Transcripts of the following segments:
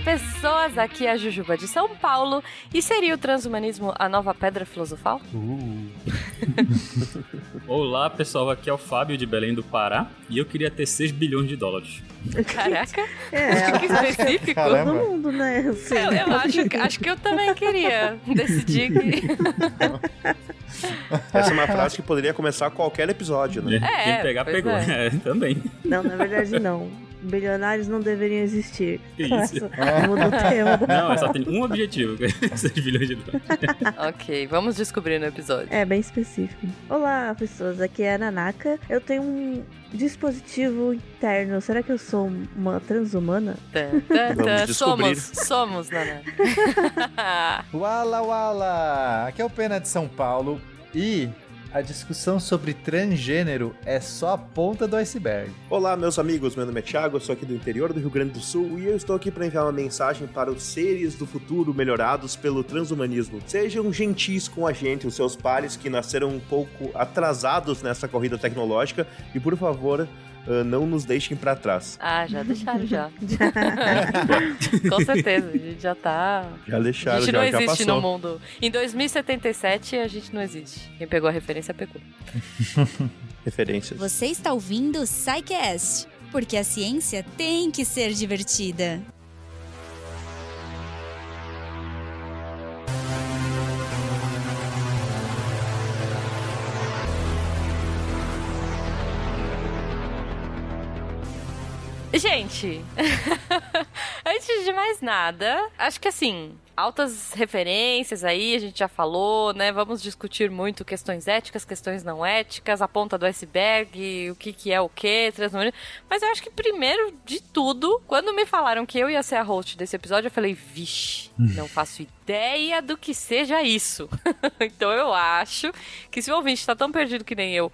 pessoas! Aqui é a Jujuba de São Paulo. E seria o transhumanismo a nova pedra filosofal? Uh. Olá, pessoal. Aqui é o Fábio de Belém do Pará. E eu queria ter 6 bilhões de dólares. Caraca! É, que específico. todo mundo, né? Assim. Eu, eu acho, acho que eu também queria decidir que. Essa é uma frase que poderia começar qualquer episódio, né? É, Quem pegar, pois pegou. é. É, também. Não, na verdade não. Bilionários não deveriam existir. Que isso? Essa- Muda o tema. Não, só tem um objetivo: 6 bilhões de dólares. ok, vamos descobrir no episódio. É bem específico. Olá, pessoas. Aqui é a Nanaka. Eu tenho um dispositivo interno. Será que eu sou uma transhumana? Somos, somos, Nana. Wala Wala! Aqui é o Pena de São Paulo e a discussão sobre transgênero é só a ponta do iceberg. Olá, meus amigos. Meu nome é Thiago, eu sou aqui do interior do Rio Grande do Sul e eu estou aqui para enviar uma mensagem para os seres do futuro melhorados pelo transhumanismo. Sejam gentis com a gente, os seus pares que nasceram um pouco atrasados nessa corrida tecnológica e, por favor, ah, não nos deixem para trás. Ah, já deixaram já. Com certeza, a gente já tá. Já A deixaram, gente já, não já existe passou. no mundo. Em 2077 a gente não existe. Quem pegou a referência pegou. Referências. Você está ouvindo o SciCast, porque a ciência tem que ser divertida. Gente, antes de mais nada, acho que assim, altas referências aí, a gente já falou, né? Vamos discutir muito questões éticas, questões não éticas, a ponta do iceberg, o que, que é o que, transhumanismo. Mas eu acho que primeiro de tudo, quando me falaram que eu ia ser a host desse episódio, eu falei, vixe, não faço ideia do que seja isso. então eu acho que se o ouvinte tá tão perdido que nem eu,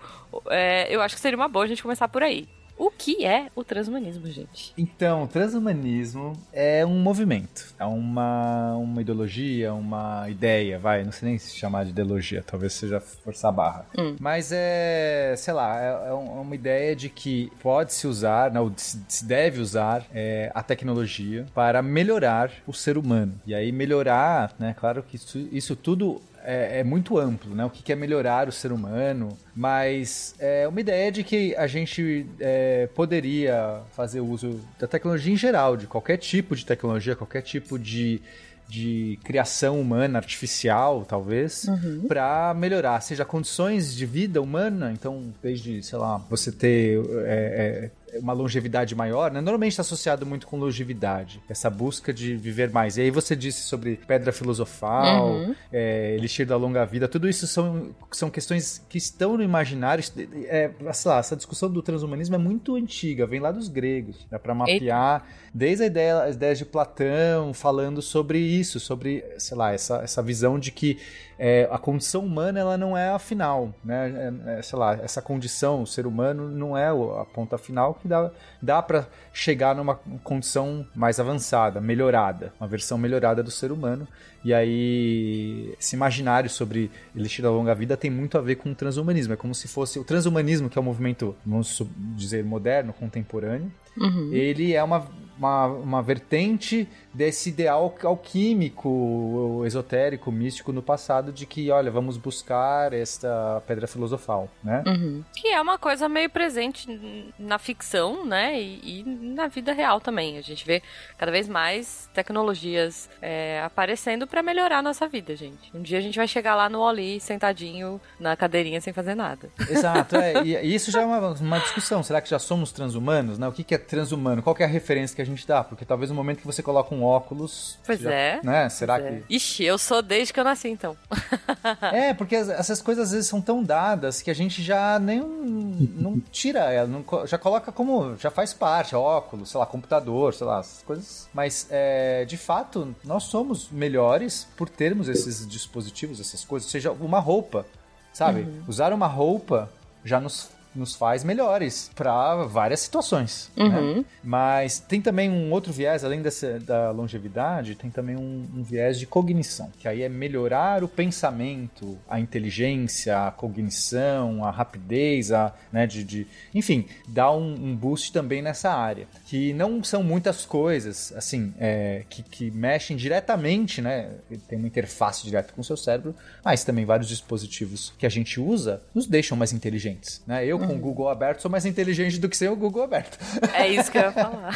é, eu acho que seria uma boa a gente começar por aí. O que é o transhumanismo, gente? Então, o transhumanismo é um movimento, é uma, uma ideologia, uma ideia, vai, não sei nem se chamar de ideologia, talvez seja forçar a barra. Hum. Mas é, sei lá, é, é é uma ideia de que pode-se usar, não, se se deve usar é, a tecnologia para melhorar o ser humano. E aí melhorar, né, claro que isso, isso tudo é, é muito amplo, né? O que é melhorar o ser humano, mas é uma ideia de que a gente é, poderia fazer uso da tecnologia em geral, de qualquer tipo de tecnologia, qualquer tipo de, de criação humana, artificial, talvez, para melhorar, seja condições de vida humana, então, desde, sei lá, você ter é, é, uma longevidade maior, né? Normalmente está associado muito com longevidade, essa busca de viver mais. E aí você disse sobre pedra filosofal, Uhum. é, elixir da longa vida, tudo isso são, são questões que estão no imaginário. É, sei lá, essa discussão do transhumanismo é muito antiga, vem lá dos gregos, dá para mapear desde a ideia, as ideias de Platão, falando sobre isso, sobre, sei lá, essa, essa visão de que é, a condição humana ela não é a final, né? É, é, sei lá, essa condição, o ser humano não é o- a ponta final que dá, dá para chegar numa condição mais avançada, melhorada, uma versão melhorada do ser humano. E aí, esse imaginário sobre elixir da longa vida tem muito a ver com o transhumanismo. É como se fosse o transhumanismo, que é um movimento, vamos dizer, moderno, contemporâneo. Uhum. Ele é uma, uma, uma vertente desse ideal alquímico, esotérico, místico no passado de que, olha, vamos buscar esta pedra filosofal, né? Uhum. Que é uma coisa meio presente na ficção, né? E, e na vida real também. A gente vê cada vez mais tecnologias é, aparecendo pra melhorar a nossa vida, gente. Um dia a gente vai chegar lá no Oli sentadinho na cadeirinha sem fazer nada. Exato, é, e, isso já é uma, uma discussão. Será que já somos transhumanos? Né? O que, que é transhumano? Qual que é a referência que a gente dá? Porque talvez no momento que você coloca um óculos. Pois já- é. Né? Será É. que. Ixi, eu sou desde que eu nasci, então. É, porque as- essas coisas às vezes são tão dadas que a gente já nem não tira ela, não já coloca como já faz parte, óculos, sei lá, computador, sei lá, essas coisas. Mas é, de fato nós somos melhores por termos esses dispositivos, essas coisas, seja uma roupa, sabe? Usar uma roupa já nos nos faz melhores para várias situações. Né? Uhum. Mas tem também um outro viés, além dessa, da longevidade, tem também um, um viés de cognição, que aí é melhorar o pensamento, a inteligência, a cognição, a rapidez, a, né, de, de enfim, dar um, um boost também nessa área. Que não são muitas coisas, assim, é, que, que mexem diretamente, né? Tem uma interface direta com o seu cérebro, mas também vários dispositivos que a gente usa nos deixam mais inteligentes. Né? Eu, com o Google aberto, sou mais inteligente do que sem o Google aberto. É isso que eu ia falar.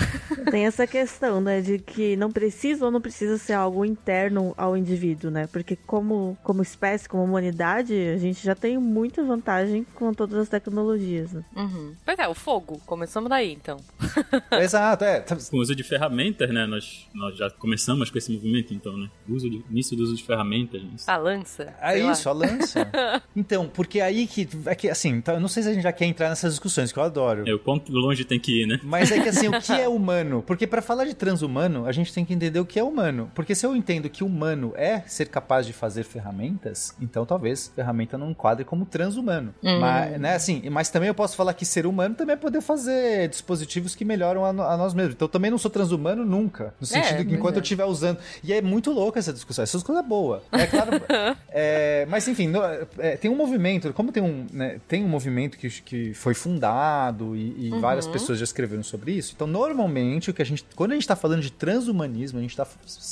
Tem essa questão, né, de que não precisa ou não precisa ser algo interno ao indivíduo, né? Porque como, como espécie, como humanidade, a gente já tem muita vantagem com todas as tecnologias. Né? Uhum. Pois é, o fogo. Começamos daí, então. Exato, é. Com o uso de ferramentas, né? Nós, nós já começamos com esse movimento, então, né? O uso de, início do uso de ferramentas. Né? A lança. É sei lá. isso, a lança. então, porque aí que, é que assim, tá, eu não sei se a gente já quer entrar nessas discussões, que eu adoro. É o quanto longe tem que ir, né? Mas é que assim, o que é humano? Porque pra falar de transhumano, a gente tem que entender o que é humano. Porque se eu entendo que humano é ser capaz de fazer ferramentas, então talvez ferramenta não enquadre como transhumano. Uhum. Mas, né, assim, mas também eu posso falar que ser humano também é poder fazer dispositivos que melhoram a, a nós mesmos. Então eu também não sou transhumano nunca. No sentido que mas enquanto é. eu estiver usando. E é muito louca essa discussão. Essa discussão é boa. É claro. é, mas enfim, no- é, tem um movimento, como tem um, né, tem um movimento que, que foi fundado e, e várias pessoas já escreveram sobre isso. Então, normalmente, o que a gente. Quando a gente está falando de transhumanismo, a gente está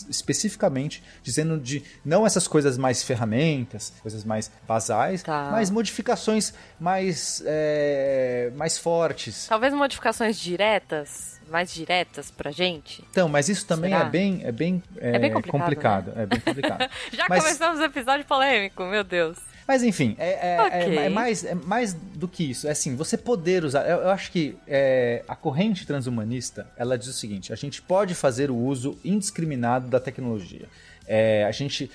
especificamente dizendo de não essas coisas mais ferramentas, coisas mais basais, Tá. mas modificações mais, é, mais fortes. Talvez modificações diretas, mais diretas pra gente. Então, mas isso também Será? é bem, é bem, É bem complicado, É bem complicado. Já Mas- começamos o episódio polêmico, meu Deus. Mas enfim, é, é- Ok. é- é mais, é mais do que isso. É assim, você poder usar. Eu, eu acho que é, a corrente transhumanista ela diz o seguinte: a gente pode fazer o uso indiscriminado da tecnologia. É, a gente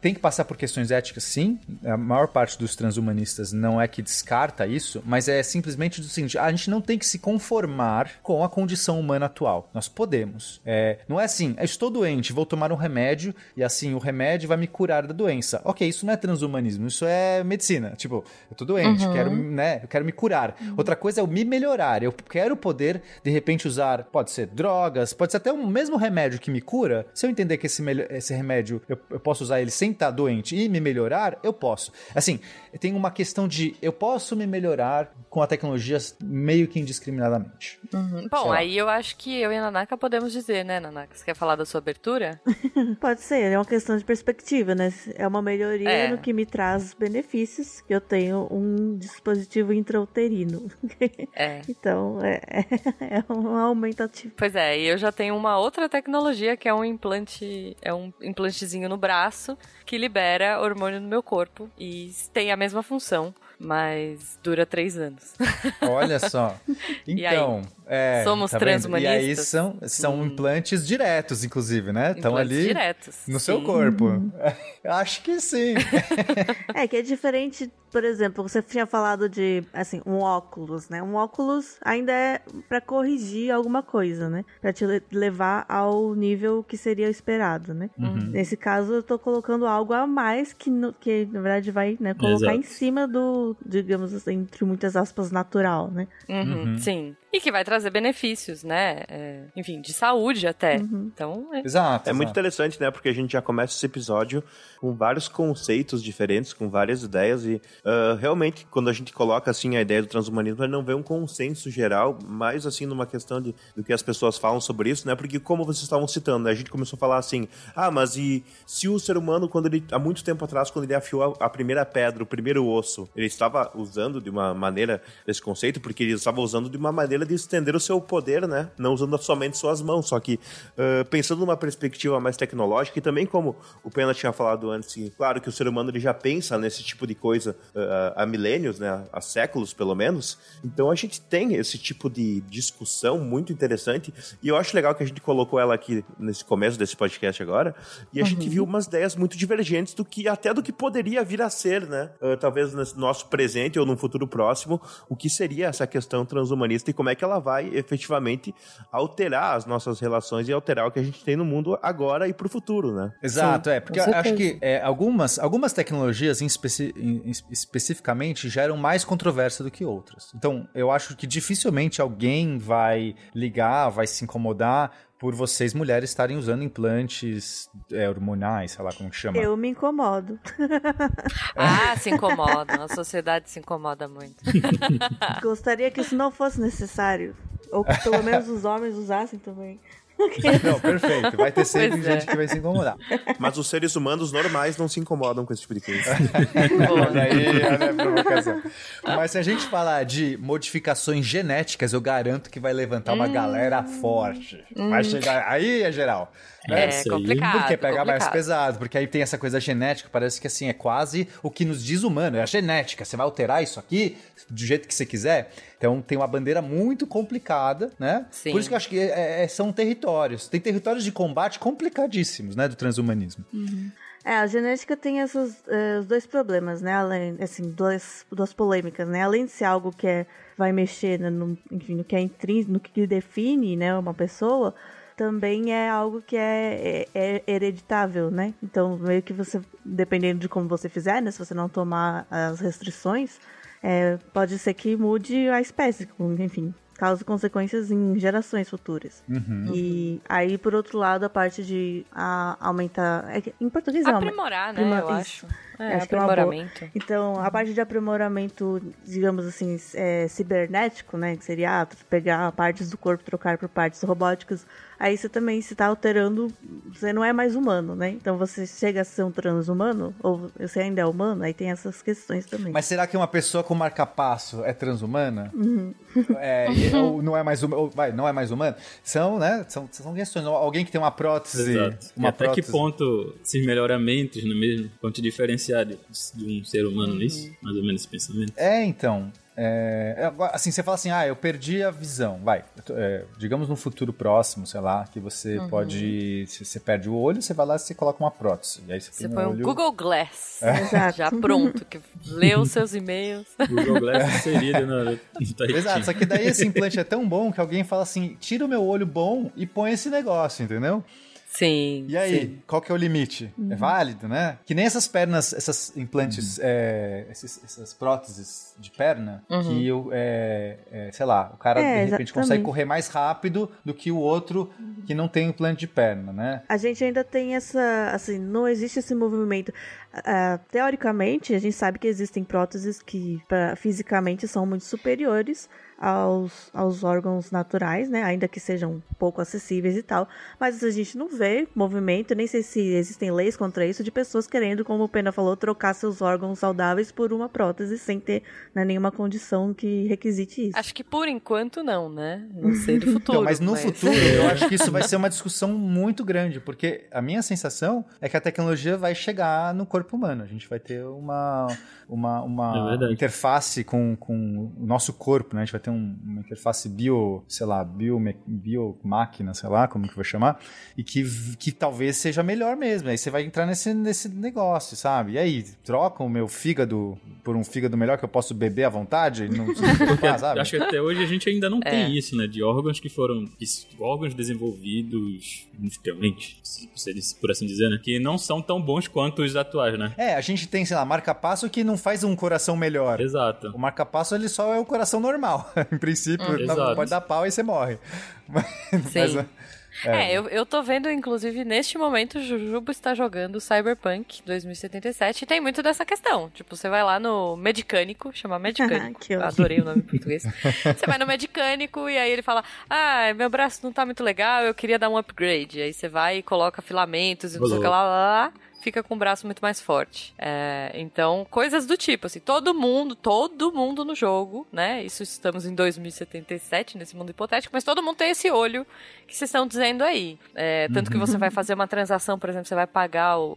tem que passar por questões éticas, sim. A maior parte dos transhumanistas não é que descarta isso, mas é simplesmente do seguinte: a gente não tem que se conformar com a condição humana atual. Nós podemos. É, não é assim, eu estou doente, vou tomar um remédio e assim o remédio vai me curar da doença. Ok, isso não é transhumanismo, isso é medicina. Tipo, eu tô doente, quero, né, eu quero me curar. Outra coisa é eu me melhorar. Eu quero poder, de repente, usar, pode ser drogas, pode ser até o mesmo remédio que me cura. Se eu entender que esse, esse remédio eu, eu posso usar ele sem estar doente e me melhorar, eu posso. Assim, tem uma questão de eu posso me melhorar com a tecnologia meio que indiscriminadamente. Uhum. Bom, aí eu acho que eu e a Nanaka podemos dizer, né, Nanaka? Você quer falar da sua abertura? Pode ser, é uma questão de perspectiva, né? É uma melhoria É. no que me traz benefícios, que eu tenho um dispositivo intrauterino. É. então, é, é um aumentativo. Pois é, e eu já tenho uma outra tecnologia que é um implante, é um implantezinho no braço que libera hormônio no meu corpo e tem a mesma função, mas dura três anos. Olha só. Então, é, Somos tá vendo? E aí transhumanistas? são, são Hum. implantes diretos, inclusive, né? Estão ali diretos. no seu Sim. corpo. Eu Acho que sim. É, que é diferente, por exemplo, você tinha falado de, assim, um óculos, né? Um óculos ainda é pra corrigir alguma coisa, né? Pra te le- levar ao nível que seria esperado, né? Uhum. Nesse caso, eu tô colocando algo a mais que, no- que na verdade, vai né, colocar Exato. em cima do, digamos assim, entre muitas aspas, natural, né? Uhum, Uhum. Sim. E que vai trazer benefícios, né? É, enfim, de saúde até. Uhum. Então, é, Exato. É muito exato. interessante, né? Porque a gente já começa esse episódio com vários conceitos diferentes, com várias ideias e ah, realmente quando a gente coloca assim a ideia do transhumanismo, não vê um consenso geral, mais assim numa questão de, do que as pessoas falam sobre isso, né? Porque como vocês estavam citando, né? a gente começou a falar assim, ah, mas e se o ser humano quando ele há muito tempo atrás quando ele afiou a, a primeira pedra, o primeiro osso, ele estava usando de uma maneira esse conceito porque ele estava usando de uma maneira de estender o seu poder, né? Não usando somente suas mãos, só que ah, pensando numa perspectiva mais tecnológica e também como o Pena tinha falado antes, claro que o ser humano ele já pensa nesse tipo de coisa ah, há milênios, né? Há séculos pelo menos. Então a gente tem esse tipo de discussão muito interessante e eu acho legal que a gente colocou ela aqui nesse começo desse podcast agora e a gente viu umas ideias muito divergentes do que até do que poderia vir a ser, né? Ah, talvez no nosso presente ou num futuro próximo, o que seria essa questão transhumanista e como é é que ela vai efetivamente alterar as nossas relações e alterar o que a gente tem no mundo agora e pro futuro, né? Exato, Sim, é, porque acho que é, algumas, algumas tecnologias em especi- em- especificamente geram mais controvérsia do que outras. Então, eu acho que dificilmente alguém vai ligar, vai se incomodar por vocês mulheres estarem usando implantes é, hormonais, sei lá como que chama. Eu me incomodo. Ah, se incomoda. A sociedade se incomoda muito. Gostaria que isso não fosse necessário. Ou que pelo menos os homens usassem também. Não, perfeito. Vai ter sempre Pois é. gente que vai se incomodar. Mas os seres humanos normais não se incomodam com esse tipo de coisa. Olha aí, olha a provocação. Mas se a gente falar de modificações genéticas, eu garanto que vai levantar uma galera forte. Vai chegar. Aí é geral. É aí. complicado. Porque pega mais complicado. pesado, porque aí tem essa coisa genética, parece que assim, é quase o que nos diz humano, é a genética. Você vai alterar isso aqui do jeito que você quiser. Então tem uma bandeira muito complicada, né? Sim. Por isso que eu acho que é- é- são territórios. Tem territórios de combate complicadíssimos, né? Do transhumanismo. É, a genética tem esses eh, os dois problemas, né? Além, assim, duas, duas polêmicas, né? Além de ser algo que é, vai mexer né, no, enfim, no que é intrínseco, no que define, né, uma pessoa, também é algo que é, é, é hereditável, né? Então, meio que você, dependendo de como você fizer, né? Se você não tomar as restrições, é, pode ser que mude a espécie, enfim, cause consequências em gerações futuras. E aí, por outro lado, a parte de a, aumentar. é em português é Aprimorar, né? Aprimo- eu isso. acho. É, Acho que é uma boa. aprimoramento. Então, a parte de aprimoramento, digamos assim, é, cibernético, né? Que seria ah, pegar partes do corpo, trocar por partes robóticas. Aí você também se tá alterando, você não é mais humano, né? Então você chega a ser um transhumano, ou você ainda é humano, aí tem essas questões também. Mas será que uma pessoa com marca-passo é transhumana? É, e- ou não é mais huma- ou, vai, não é mais humana? São, né? São, são questões. Alguém que tem uma prótese. Exato. Uma até que prótese- ponto esses melhoramentos, não é mesmo? Vão te diferenciar de, de um ser humano, não é isso? Mais ou menos esse pensamento. É, então. É, é, assim, você fala assim, ah, eu perdi a visão. Vai, é, digamos num futuro próximo, sei lá, que você Uhum. pode. Se você perde o olho, você vai lá e você coloca uma prótese. E aí você, Você põe põe um um olho. Google Glass. Exato. Já pronto, que lê os seus e-mails. Google Glass inserido no, no. Exato, só que daí esse implante é tão bom que alguém fala assim: tira o meu olho bom e põe esse negócio, entendeu? Sim. E aí, sim. qual que é o limite? É válido, né? Que nem essas pernas, essas implantes, é, esses- essas próteses de perna, que o, é, é, sei lá, o cara É, de repente consegue exatamente. correr mais rápido do que o outro que não tem implante de perna, né? A gente ainda tem essa. Assim, não existe esse movimento. Ah, teoricamente, a gente sabe que existem próteses que pra- fisicamente são muito superiores aos, aos órgãos naturais, né? Ainda que sejam pouco acessíveis e tal. Mas a gente não vê movimento, nem sei se existem leis contra isso, de pessoas querendo, como o Pena falou, trocar seus órgãos saudáveis por uma prótese sem ter né, nenhuma condição que requisite isso. Acho que por enquanto não, né? Não sei do futuro. Então, mas no futuro, eu acho que isso vai ser uma discussão muito grande, porque a minha sensação é que a tecnologia vai chegar no corpo humano. A gente vai ter uma, uma, É uma verdade. interface com, com o nosso corpo, né? A gente vai ter um- uma interface bio, sei lá, bio, biomáquina, sei lá, como que vai chamar, e que, que talvez seja melhor mesmo. Aí você vai entrar nesse, nesse negócio, sabe? E aí, troca o meu fígado por um fígado melhor que eu posso beber à vontade? Não, Porque ah, sabe? acho que até hoje a gente ainda não É. tem isso, né? De órgãos que foram. órgãos desenvolvidos industrialmente, por assim dizer, né? Que não são tão bons quanto os atuais, né? É, a gente tem, sei lá, marca-passo que não faz um coração melhor. Exato. O marca-passo, ele só é o coração normal. em princípio, tá- Exato. pode dar pau e você morre. Mas, Sim. mas, É, eu, eu tô vendo, inclusive, neste momento, o Jujubo está jogando Cyberpunk 2077 e tem muito dessa questão. Tipo, você vai lá no Medicânico, chama Medicânico. Adorei o nome em português. Você vai no Medicânico e aí ele fala: Ah, meu braço não tá muito legal, eu queria dar um upgrade. Aí você vai e coloca filamentos e não sei o que lá, lá, lá. Fica com o braço muito mais forte. É, então, coisas do tipo, assim, todo mundo, todo mundo no jogo, né? Isso estamos em 2077, nesse mundo hipotético, mas todo mundo tem esse olho que vocês estão dizendo aí. É, tanto que você vai fazer uma transação, por exemplo, você vai pagar o.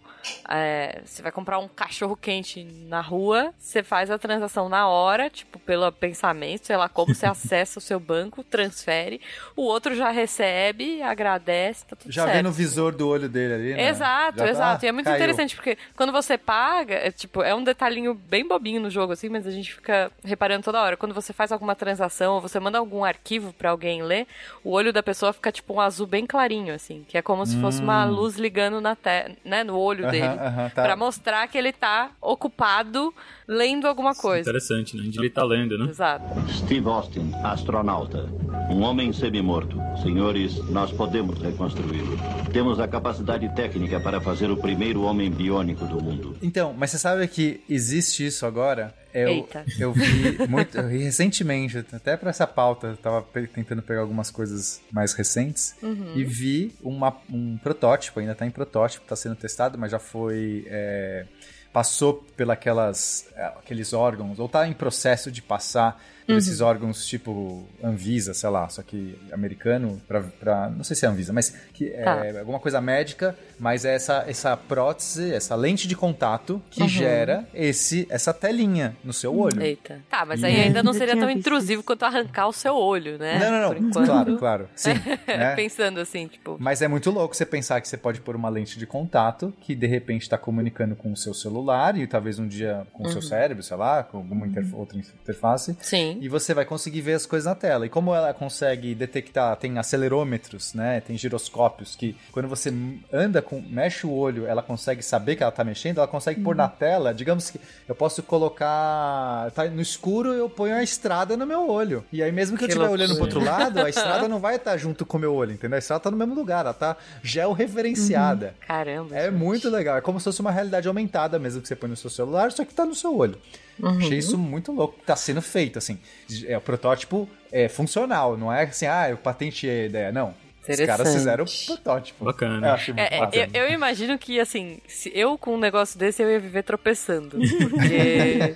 é, você vai comprar um cachorro quente na rua, você faz a transação na hora, tipo, pelo pensamento, sei lá como, você acessa o seu banco, transfere, o outro já recebe, agradece, tá tudo já certo. vê no visor do olho dele ali, né? Exato, Já tá exato. E é muito. Interessante, porque quando você paga, é, tipo, é um detalhinho bem bobinho no jogo, assim, mas a gente fica reparando toda hora. Quando você faz alguma transação ou você manda algum arquivo pra alguém ler, o olho da pessoa fica, tipo, um azul bem clarinho, assim, que é como se fosse uma luz ligando na te né, no olho Aham, dele. aham, tá. Pra mostrar que ele tá ocupado lendo alguma coisa. Interessante, né? Ele tá lendo, né? Exato. Steve Austin, astronauta. Um homem semi-morto. Senhores, nós podemos reconstruí-lo. Temos a capacidade técnica para fazer o primeiro homem biônico do mundo. Então, mas você sabe que existe isso agora? Eu, Eita. eu vi muito eu vi recentemente, até pra essa pauta, eu tava pe- tentando pegar algumas coisas mais recentes Uhum. e vi uma- um protótipo, ainda tá em protótipo, tá sendo testado, mas já foi. é, passou pelas aqueles órgãos, ou tá em processo de passar Uhum. esses órgãos tipo Anvisa, sei lá, só que americano, pra, pra- não sei se é Anvisa, mas que Tá. é alguma coisa médica, mas é essa, essa prótese, essa lente de contato que Uhum. gera esse, essa telinha no seu olho. Eita. Tá, mas E- aí ainda não seria tão intrusivo quanto arrancar o seu olho, né? Não, não, não. Claro, claro. Sim. né? Pensando assim, tipo. Mas é muito louco você pensar que você pode pôr uma lente de contato que de repente está comunicando com o seu celular e talvez um dia com o seu cérebro, sei lá, com alguma interfa- outra interface. Sim. E você vai conseguir ver as coisas na tela. E como ela consegue detectar, tem acelerômetros, né? Tem giroscópios que quando você anda com, mexe o olho, ela consegue saber que ela tá mexendo, ela consegue pôr na tela, digamos que eu posso colocar tá no escuro, eu ponho a estrada no meu olho. E aí mesmo que, eu Que estiver olhando pro outro lado, a estrada não vai estar junto com o meu olho, entendeu? A estrada tá no mesmo lugar, ela tá georreferenciada. Caramba. É gente. muito legal. É como se fosse uma realidade aumentada mesmo que você põe no seu celular, só que tá no seu olho. Uhum. Achei isso muito louco. Tá sendo feito, assim. É o protótipo é funcional, não é assim, ah, eu patenteei a ideia. Não. Os caras fizeram o protótipo. Bacana. Eu muito É, é, massa. eu, eu imagino que, assim, se eu com um negócio desse, eu ia viver tropeçando. Porque,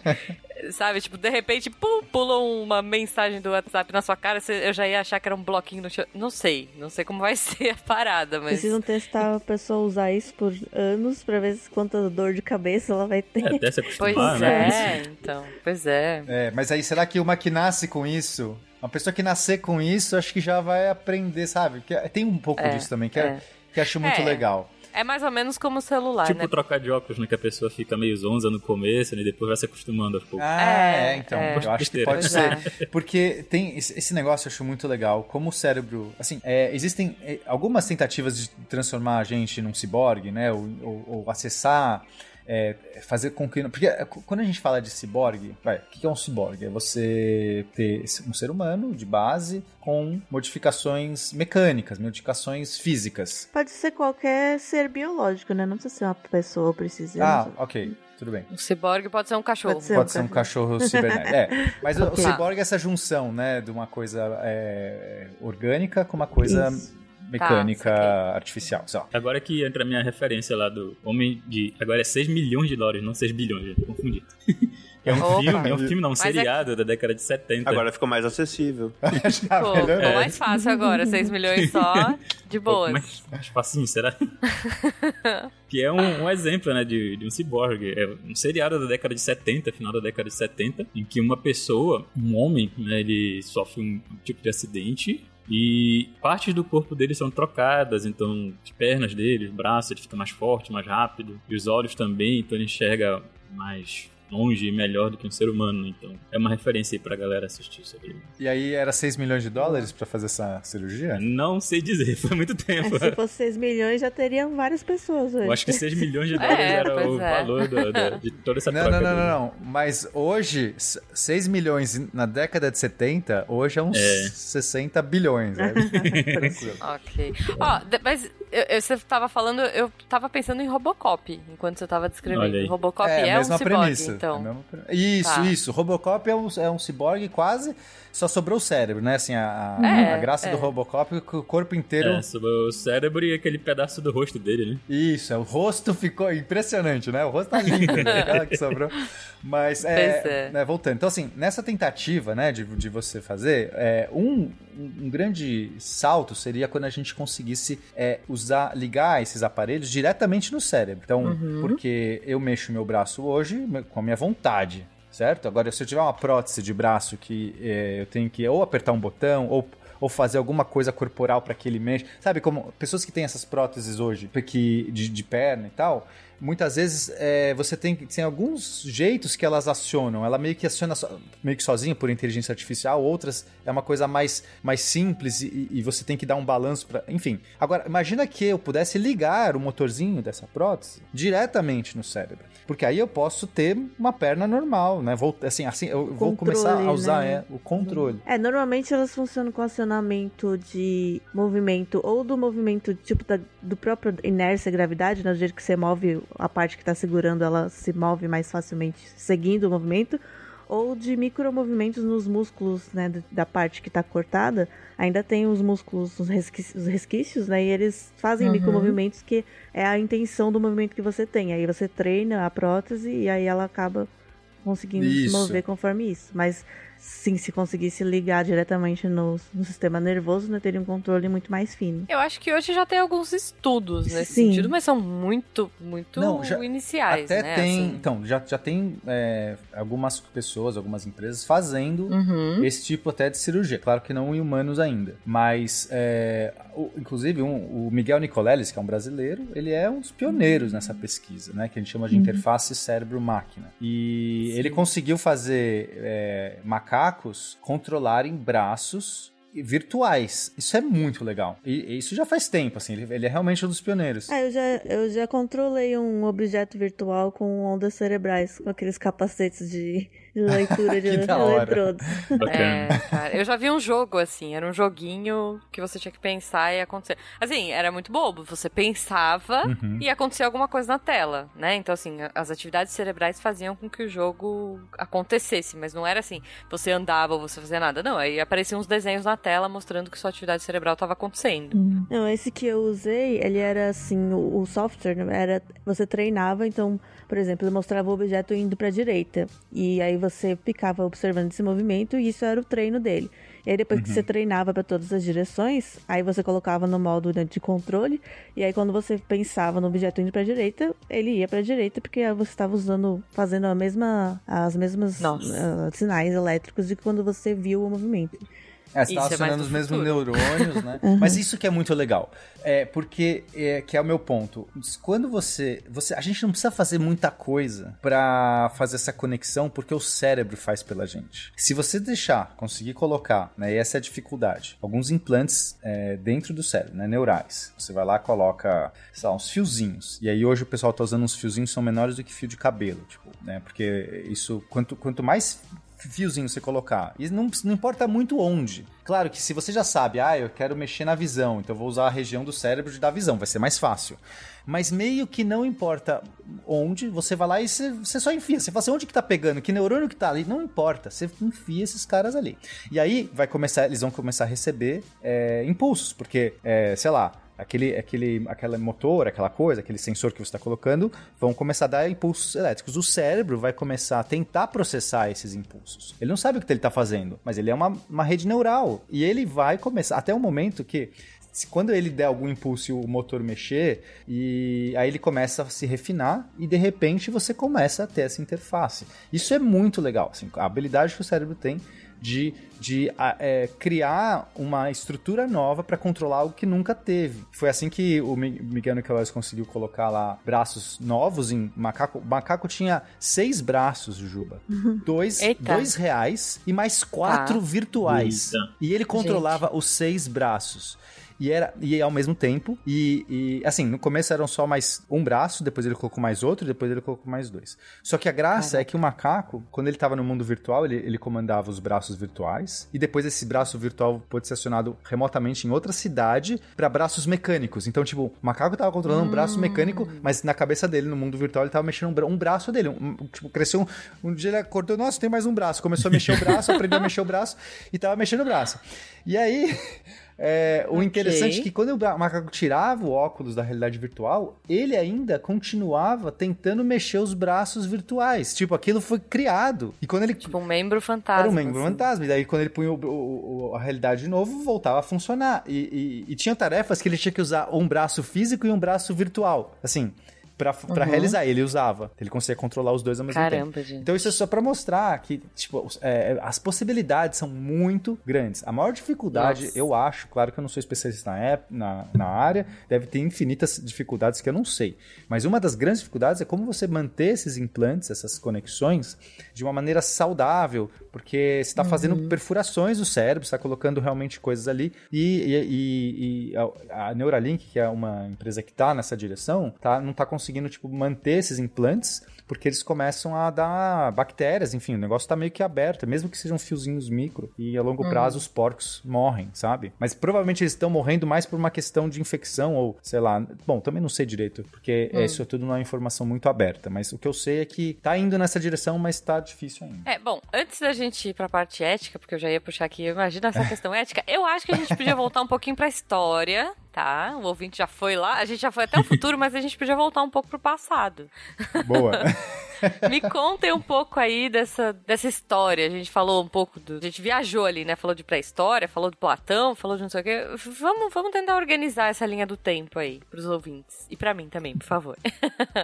sabe, tipo, de repente, pum, pulou uma mensagem do WhatsApp na sua cara, você- eu já ia achar que era um bloquinho no chão. Não sei, não sei como vai ser a parada, mas... Precisam testar a pessoa usar isso por anos pra ver quanta dor de cabeça ela vai ter. É, até se Pois né? é, então, pois é. É, mas aí será que uma que nasce com isso, uma pessoa que nascer com isso, acho que já vai aprender, sabe? Que tem um pouco É, disso também, que, é. é. que acho muito É. legal. É mais ou menos como o celular, Tipo né? trocar de óculos, né? Que a pessoa fica meio zonza no começo, né? E depois vai se acostumando aos poucos. Ah, É, é, então. é. Eu acho que pode Pois ser. Porque tem esse esse negócio eu acho muito legal. Como o cérebro. Assim, é, existem é, algumas tentativas de transformar a gente num ciborgue, né? Ou, ou- ou acessar. É, fazer com que. Porque é, quando a gente fala de ciborgue, vai, o que é um ciborgue? É você ter um ser humano de base com modificações mecânicas, modificações físicas. Pode ser qualquer ser biológico, né? Não precisa ser uma pessoa, precisa. Ah, ok, tudo bem. Um ciborgue pode ser um cachorro. Pode ser. Pode ser um cachorro cibernético. É, mas o- o Ok. ciborgue é essa junção, né, de uma coisa é, orgânica com uma coisa Isso. Mecânica Tá, artificial. Só. Agora que entra a minha referência lá do Homem de. Agora é 6 milhões de dólares, não 6 bilhões, já confundi. É um Opa. filme, é um filme, não, um Mas é- seriado da década de 70. Agora ficou mais acessível. Já ficou mais fácil agora, 6 milhões só, de pouco boas. mais, mais facinho, será? que é um, um exemplo, né, de, de um ciborgue. É um seriado da década de 70, final da década de 70, em que uma pessoa, um homem, né, ele sofre um tipo de acidente e partes do corpo dele são trocadas, então as pernas dele, os braços, ele fica mais forte, mais rápido, e os olhos também, então ele enxerga mais longe e melhor do que um ser humano, então é uma referência aí pra galera assistir sobre isso. E aí era 6 milhões de dólares pra fazer essa cirurgia? Não sei dizer, foi muito tempo. Mas se fosse 6 milhões, já teriam várias pessoas hoje. Eu acho que 6 milhões de dólares É, era o é. valor do- do- de toda essa Não, troca. não, não, não, não. Mas hoje, 6 milhões na década de 70, hoje é uns É. 60 bilhões. né? Tranquilo. Ok. Ó, de- mas eu- eu- você tava falando, eu tava pensando em Robocop, enquanto você tava descrevendo. Robocop É, é, um ciborgue, premissa. então. A mesma pre- Isso, Tá. isso. Robocop é um, é um ciborgue quase. Só sobrou o cérebro, né? Assim, a, a- É, a graça é. do Robocop é que o corpo inteiro. É, sobre o cérebro e aquele pedaço do rosto dele, né? Isso, é, o rosto ficou impressionante, né? O rosto tá lindo, né? Aquela que sobrou. Mas, é, é. né, voltando. Então, assim, nessa tentativa, né, de, de você fazer, é, um, um grande salto seria quando a gente conseguisse é, usar, ligar esses aparelhos diretamente no cérebro. Então, Uhum. porque eu mexo meu braço hoje com a minha vontade, certo? Agora, se eu tiver uma prótese de braço que é, eu tenho que ou apertar um botão ou ou fazer alguma coisa corporal para que ele mexa. Sabe como pessoas que têm essas próteses hoje, que de, de perna e tal, muitas vezes é, você tem, tem alguns jeitos que elas acionam. Ela meio que aciona so, meio que sozinha por inteligência artificial, outras é uma coisa mais, mais simples e, e você tem que dar um balanço para, enfim. Agora, imagina que eu pudesse ligar o motorzinho dessa prótese diretamente no cérebro. Porque aí eu posso ter uma perna normal, né? Vou, assim, assim, eu controle, vou começar a usar né? é, o controle. É, normalmente elas funcionam com acionamento de movimento ou do movimento tipo da, do próprio inércia e gravidade, né? Do jeito que você move a parte que está segurando, ela se move mais facilmente seguindo o movimento ou de micromovimentos nos músculos, né, da parte que está cortada, ainda tem os músculos, os resquícios, os resquícios, né, e eles fazem uhum. micromovimentos que é a intenção do movimento que você tem. Aí você treina a prótese e aí ela acaba conseguindo isso. se mover conforme isso. Mas sim, se conseguisse ligar diretamente no, no, sistema nervoso, né, teria um controle muito mais fino. Eu acho que hoje já tem alguns estudos nesse sim. sentido, mas são muito, muito Não, já, iniciais, até né? tem, assim. então, já, já tem é, algumas pessoas, algumas empresas fazendo uhum. esse tipo até de cirurgia. Claro que não em humanos ainda, mas é, o, inclusive um, o Miguel Nicoleles, que é um brasileiro, ele é um dos pioneiros nessa pesquisa, né, que a gente chama de uhum. interface cérebro-máquina. E sim. ele conseguiu fazer é, macacos controlarem braços virtuais. Isso é muito legal. E, isso já faz tempo, assim, ele, ele, é realmente um dos pioneiros. Ah, eu já, eu já controlei um objeto virtual com ondas cerebrais, com aqueles capacetes de de leitura de eletrodos. É, cara, eu já vi um jogo assim, era um joguinho que você tinha que pensar e acontecer. Assim, era muito bobo, você pensava uhum. e acontecia alguma coisa na tela, né? Então, assim, as atividades cerebrais faziam com que o jogo acontecesse, mas não era assim, você andava ou você fazia nada. Não, aí apareciam uns desenhos na tela mostrando que sua atividade cerebral estava acontecendo. Uhum. Não, esse que eu usei, ele era assim, o, o software era, você treinava, então por exemplo, ele mostrava o objeto indo para a direita. E aí você ficava observando esse movimento e isso era o treino dele. E aí depois uhum. que você treinava para todas as direções, aí você colocava no modo né, de controle. E aí quando você pensava no objeto indo para a direita, ele ia para a direita porque você estava usando, fazendo a mesma, as mesmas uh, sinais elétricos de quando você viu o movimento. É, você tá acionando é os mesmos neurônios, né? uhum. Mas isso que é muito legal. É, porque, é, que é o meu ponto. Quando você, você. A gente não precisa fazer muita coisa para fazer essa conexão, porque o cérebro faz pela gente. Se você deixar, conseguir colocar, né? E essa é a dificuldade. Alguns implantes é, dentro do cérebro, né? Neurais. Você vai lá, coloca, sei lá, uns fiozinhos. E aí hoje o pessoal tá usando uns fiozinhos que são menores do que fio de cabelo, tipo, né? Porque isso, quanto, quanto mais fiozinho você colocar. E não, não importa muito onde. Claro que se você já sabe, ah, eu quero mexer na visão, então vou usar a região do cérebro de dar visão, vai ser mais fácil. Mas meio que não importa onde, você vai lá e você, você só enfia. Você fala assim, onde que tá pegando? Que neurônio que tá ali? Não importa, você enfia esses caras ali. E aí vai começar, eles vão começar a receber é, impulsos, porque, é, sei lá, aquele, aquele, aquele motor, aquela coisa, aquele sensor que você está colocando, vão começar a dar impulsos elétricos. O cérebro vai começar a tentar processar esses impulsos. Ele não sabe o que ele está fazendo, mas ele é uma, uma rede neural. E ele vai começar, até o momento que quando ele der algum impulso e o motor mexer, e aí ele começa a se refinar e de repente você começa a ter essa interface. Isso é muito legal, assim, a habilidade que o cérebro tem de, de é, criar uma estrutura nova para controlar algo que nunca teve. Foi assim que o Miguel Nicolás conseguiu colocar lá braços novos em macaco. O macaco tinha seis braços, Juba. Uhum. Dois, dois reais e mais quatro tá. virtuais. Eita. E ele controlava Gente. os seis braços. E era e ao mesmo tempo. E, e, assim, no começo eram só mais um braço, depois ele colocou mais outro, depois ele colocou mais dois. Só que a graça é que o macaco, quando ele estava no mundo virtual, ele, ele comandava os braços virtuais. E depois esse braço virtual pôde ser acionado remotamente em outra cidade para braços mecânicos. Então, tipo, o macaco estava controlando hum. um braço mecânico, mas na cabeça dele, no mundo virtual, ele estava mexendo um, um braço dele. Um, tipo, cresceu um, um dia ele acordou, nossa, tem mais um braço. Começou a mexer o braço, aprendeu a mexer o braço e tava mexendo o braço. E aí, é, o okay. interessante é que quando o macaco tirava o óculos da realidade virtual, ele ainda continuava tentando mexer os braços virtuais. Tipo, aquilo foi criado. E quando ele. Tipo, um membro fantasma. Era um membro assim. fantasma. E daí, quando ele punha o, o, a realidade de novo, voltava a funcionar. E, e, e tinha tarefas que ele tinha que usar um braço físico e um braço virtual. Assim pra Uhum. realizar. Ele usava. Ele conseguia controlar os dois ao mesmo tempo. Caramba, gente. Então isso é só pra mostrar que, tipo, é, as possibilidades são muito grandes. A maior dificuldade, Nossa. eu acho, claro que eu não sou especialista na, na, na área, deve ter infinitas dificuldades que eu não sei. Mas uma das grandes dificuldades é como você manter esses implantes, essas conexões, de uma maneira saudável, porque você está fazendo perfurações no cérebro, está colocando realmente coisas ali. E, e- e- e a, a Neuralink, que é uma empresa que está nessa direção, tá, não está conseguindo tipo, manter esses implantes porque eles começam a dar bactérias, enfim, o negócio tá meio que aberto, mesmo que sejam fiozinhos micro, e a longo prazo os porcos morrem, sabe? Mas provavelmente eles estão morrendo mais por uma questão de infecção ou, sei lá, bom, também não sei direito, porque isso tudo não é informação muito aberta, mas o que eu sei é que tá indo nessa direção, mas tá difícil ainda. É, bom, antes da gente ir pra parte ética, porque eu já ia puxar aqui, imagina essa questão ética, eu acho que a gente podia voltar um pouquinho pra história, tá? O ouvinte já foi lá, a gente já foi até o futuro, mas a gente podia voltar um pouco pro passado. Boa. Me contem um pouco aí dessa, dessa história. A gente falou um pouco do. A gente viajou ali, né? Falou de pré-história, falou de Platão, falou de não sei o quê. Vamos, vamos tentar organizar essa linha do tempo aí pros ouvintes. E pra mim também, por favor.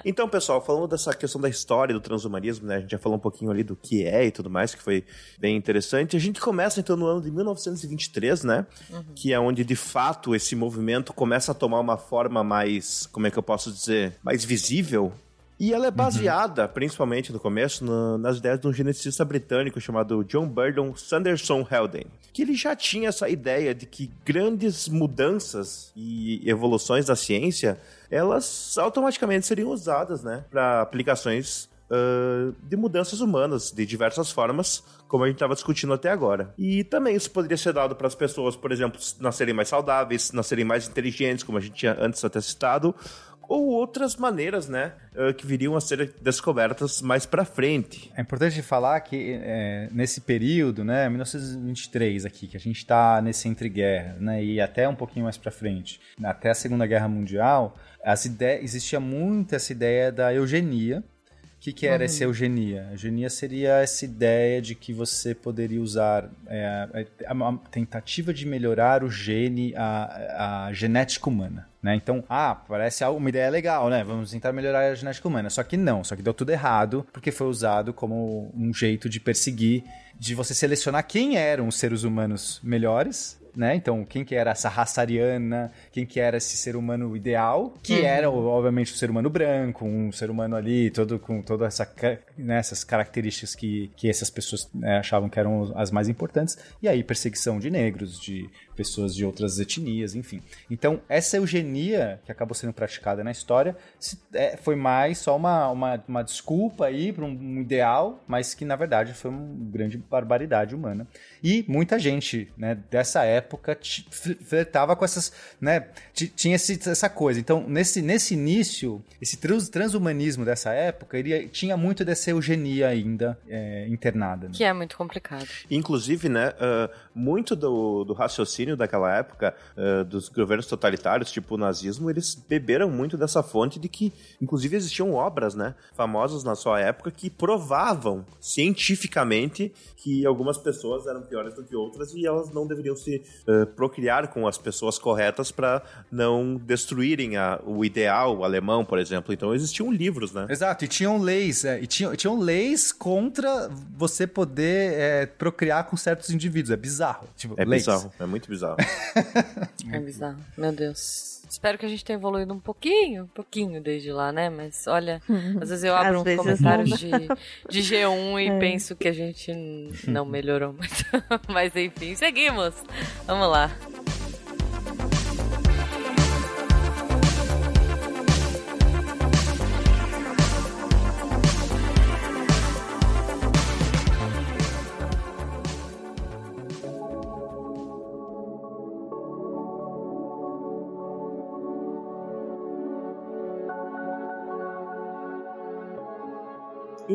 Então, pessoal, falando dessa questão da história do transhumanismo, né? A gente já falou um pouquinho ali do que é e tudo mais, que foi bem interessante. A gente começa então no ano de 1923, né? Que é onde de fato esse movimento começa a tomar uma forma mais, como é que eu posso dizer, mais visível. E ela é baseada, principalmente no começo, na- nas ideias de um geneticista britânico chamado John Burdon Sanderson Helden, que ele já tinha essa ideia de que grandes mudanças e evoluções da ciência, elas automaticamente seriam usadas, né, para aplicações ah, de mudanças humanas de diversas formas, como a gente estava discutindo até agora. E também isso poderia ser dado para as pessoas, por exemplo, nascerem mais saudáveis, nascerem mais inteligentes, como a gente tinha antes até citado, ou outras maneiras, né, que viriam a ser descobertas mais para frente. É importante falar que é, nesse período, né, 1923 aqui, que a gente está nesse entre-guerra, né, e até um pouquinho mais para frente, até a Segunda Guerra Mundial, as ide existia muito essa ideia da eugenia. O que, que era essa eugenia? Eugenia seria essa ideia de que você poderia usar é, a, a tentativa de melhorar o gene, a, a genética humana. Né? Então, ah, parece uma ideia legal, né? Vamos tentar melhorar a genética humana. Só que não, só que deu tudo errado, porque foi usado como um jeito de perseguir, de você selecionar quem eram os seres humanos melhores, né? Então, quem que era essa raça ariana, quem que era esse ser humano ideal, que era, obviamente, o ser humano branco, um ser humano ali, todo com todas essa, né, essas características que, que essas pessoas né, achavam que eram as mais importantes, e aí perseguição de negros, de pessoas de outras etnias, enfim. Então, essa eugenia que acabou sendo praticada na história se- é, foi mais só uma, uma, uma desculpa aí para um, um ideal, mas que na verdade foi uma grande barbaridade humana. E muita gente né, dessa época flertava com essas. Né, tinha esse- essa coisa. Então, nesse, nesse início, esse trans- transhumanismo dessa época, ele tinha muito dessa eugenia ainda é, internada. né? Que é muito complicado. Inclusive, né, ah, muito do, do raciocínio daquela época, ah, dos governos totalitários, tipo o nazismo, eles beberam muito dessa fonte de que, inclusive, existiam obras, né, famosas na sua época que provavam cientificamente que algumas pessoas eram piores do que outras e elas não deveriam se ah, procriar com as pessoas corretas para não destruírem a- o ideal alemão, por exemplo. Então existiam livros, né? Exato, e tinham leis, é, e tinham, tinham leis contra você poder é, procriar com certos indivíduos. É bizarro. Tipo, É leis. bizarro, é muito bizarro. É bizarro. Meu Deus. Espero que a gente tenha evoluído um pouquinho, um pouquinho desde lá, né? Mas olha, às vezes eu Às abro uns vezes comentários de, de G1 e É. penso que a gente não melhorou muito. Mas enfim, seguimos. Vamos lá.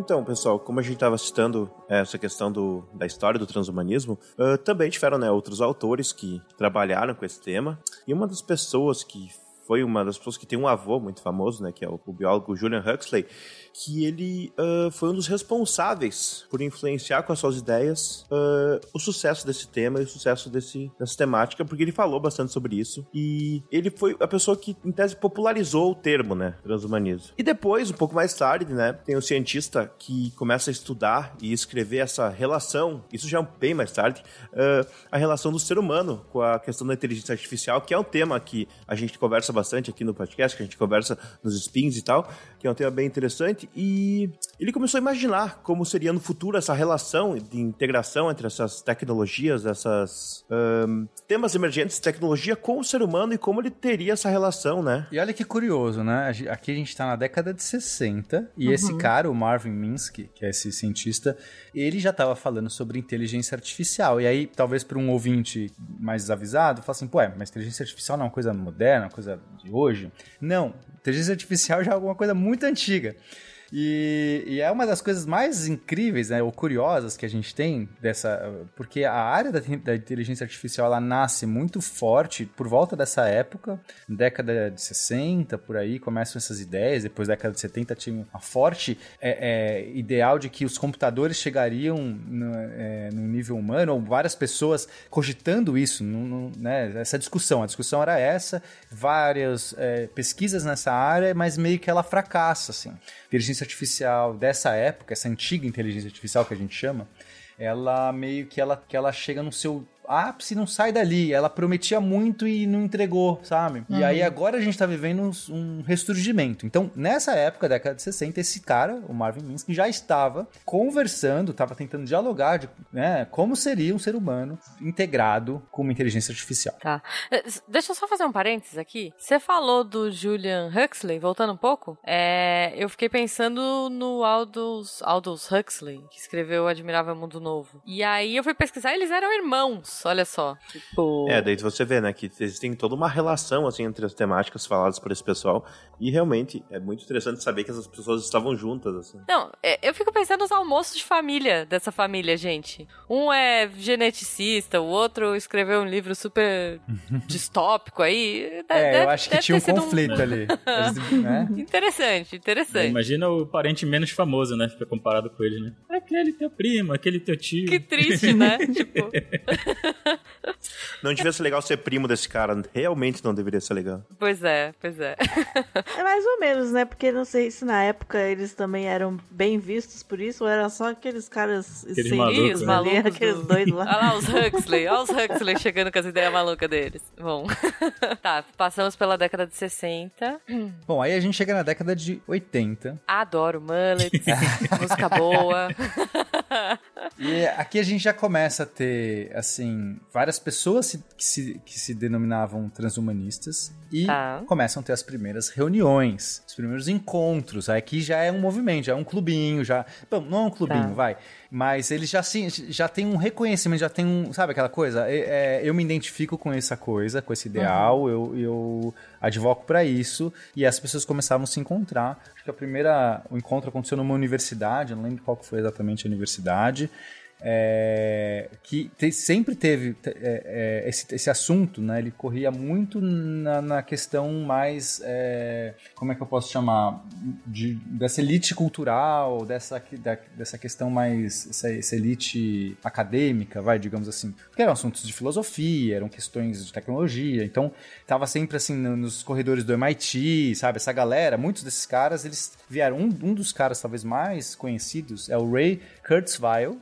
Então, pessoal, como a gente estava citando essa questão do, da história do transhumanismo, ah, também tiveram né, outros autores que trabalharam com esse tema. E uma das pessoas que foi uma das pessoas que tem um avô muito famoso, né, que é o, o biólogo Julian Huxley, que ele uh, foi um dos responsáveis por influenciar com as suas ideias uh, o sucesso desse tema e o sucesso desse, dessa temática, porque ele falou bastante sobre isso e ele foi a pessoa que, em tese, popularizou o termo, né, transhumanismo. E depois, um pouco mais tarde, né, tem um cientista que começa a estudar e escrever essa relação, isso já é bem mais tarde, uh, a relação do ser humano com a questão da inteligência artificial, que é um tema que a gente conversa bastante aqui no podcast, que a gente conversa nos spins e tal, que é um tema bem interessante, e ele começou a imaginar como seria no futuro essa relação de integração entre essas tecnologias, essas um, temas emergentes de tecnologia com o ser humano e como ele teria essa relação, né? E olha que curioso, né? Aqui a gente tá na década de 60 e uhum. esse cara, o Marvin Minsky, que é esse cientista, ele já estava falando sobre inteligência artificial. E aí, talvez para um ouvinte mais desavisado, fala assim, pô, é, mas inteligência artificial não é uma coisa moderna, uma coisa de hoje? Não, inteligência artificial já é alguma coisa muito antiga. E, e, é uma das coisas mais incríveis, né, ou curiosas que a gente tem dessa, porque a área da, da, inteligência artificial ela nasce muito forte por volta dessa época, década de 60 por aí começam essas ideias. Depois da década de 70 tinha uma forte é, é, ideal de que os computadores chegariam no, é, no, nível humano, ou várias pessoas cogitando isso, no, no, né, essa discussão. A discussão era essa, várias é, pesquisas nessa área, mas meio que ela fracassa, assim inteligência artificial dessa época, essa antiga inteligência artificial que a gente chama, ela meio que ela, que ela chega no seu ápice não sai dali. Ela prometia muito e não entregou, sabe? Uhum. E aí agora a gente tá vivendo um, um, ressurgimento. Então, nessa época, década de 60, esse cara, o Marvin Minsky, já estava conversando, estava tentando dialogar de né, como seria um ser humano integrado com uma inteligência artificial. Tá. Eh, deixa eu só fazer um parênteses aqui. Você falou do Julian Huxley, voltando um pouco, é, eu fiquei pensando no Aldous, Aldous Huxley, que escreveu O Admirável Mundo Novo. E aí eu fui pesquisar, eles eram irmãos olha só. Tipo... É, daí você vê, né, que existem toda uma relação, assim, entre as temáticas faladas por esse pessoal, e realmente é muito interessante saber que essas pessoas estavam juntas, assim. Não, é, eu fico pensando nos almoços de família dessa família, gente. Um é geneticista, o outro escreveu um livro super distópico aí. É, deve, eu acho que tinha um conflito um... ali. né? Interessante, interessante. Imagina o parente menos famoso, né, fica comparado com ele, né? Aquele teu primo, aquele teu tio. Que triste, né? tipo... Não devia ser legal ser primo desse cara. Realmente não deveria ser legal. Pois é, pois é. É mais ou menos, né? Porque não sei se na época eles também eram bem vistos por isso, ou eram só aqueles caras aqueles sem malucos, né? ali, aqueles do... doidos lá. Olha lá os Huxley, olha os Huxley chegando com as ideias malucas deles. Bom, tá, passamos pela década de 60. Bom, aí a gente chega na década de 80. Adoro mullets, música boa. E aqui a gente já começa a ter, assim, várias pessoas que se, que se denominavam transhumanistas e ah. começam a ter as primeiras reuniões, os primeiros encontros. Aqui já é um movimento, já é um clubinho, já. Bom, não é um clubinho, tá. vai. Mas eles já, assim, já tem um reconhecimento, já tem um. Sabe aquela coisa? É, é, eu me identifico com essa coisa, com esse ideal, uhum. eu, eu advoco para isso. E as pessoas começavam a se encontrar. Acho que a primeira. O encontro aconteceu numa universidade, não lembro qual foi exatamente a universidade é, que te, sempre teve é, é, esse, esse, assunto, né? Ele corria muito na, na questão mais, é, como é que eu posso chamar, de, dessa elite cultural, dessa, da, dessa questão mais, essa, essa, elite acadêmica, vai, digamos assim. Porque eram assuntos de filosofia, eram questões de tecnologia, então estava sempre assim nos corredores do MIT, sabe? Essa galera, muitos desses caras, eles vieram. Um, um dos caras talvez mais conhecidos é o Ray Kurzweil,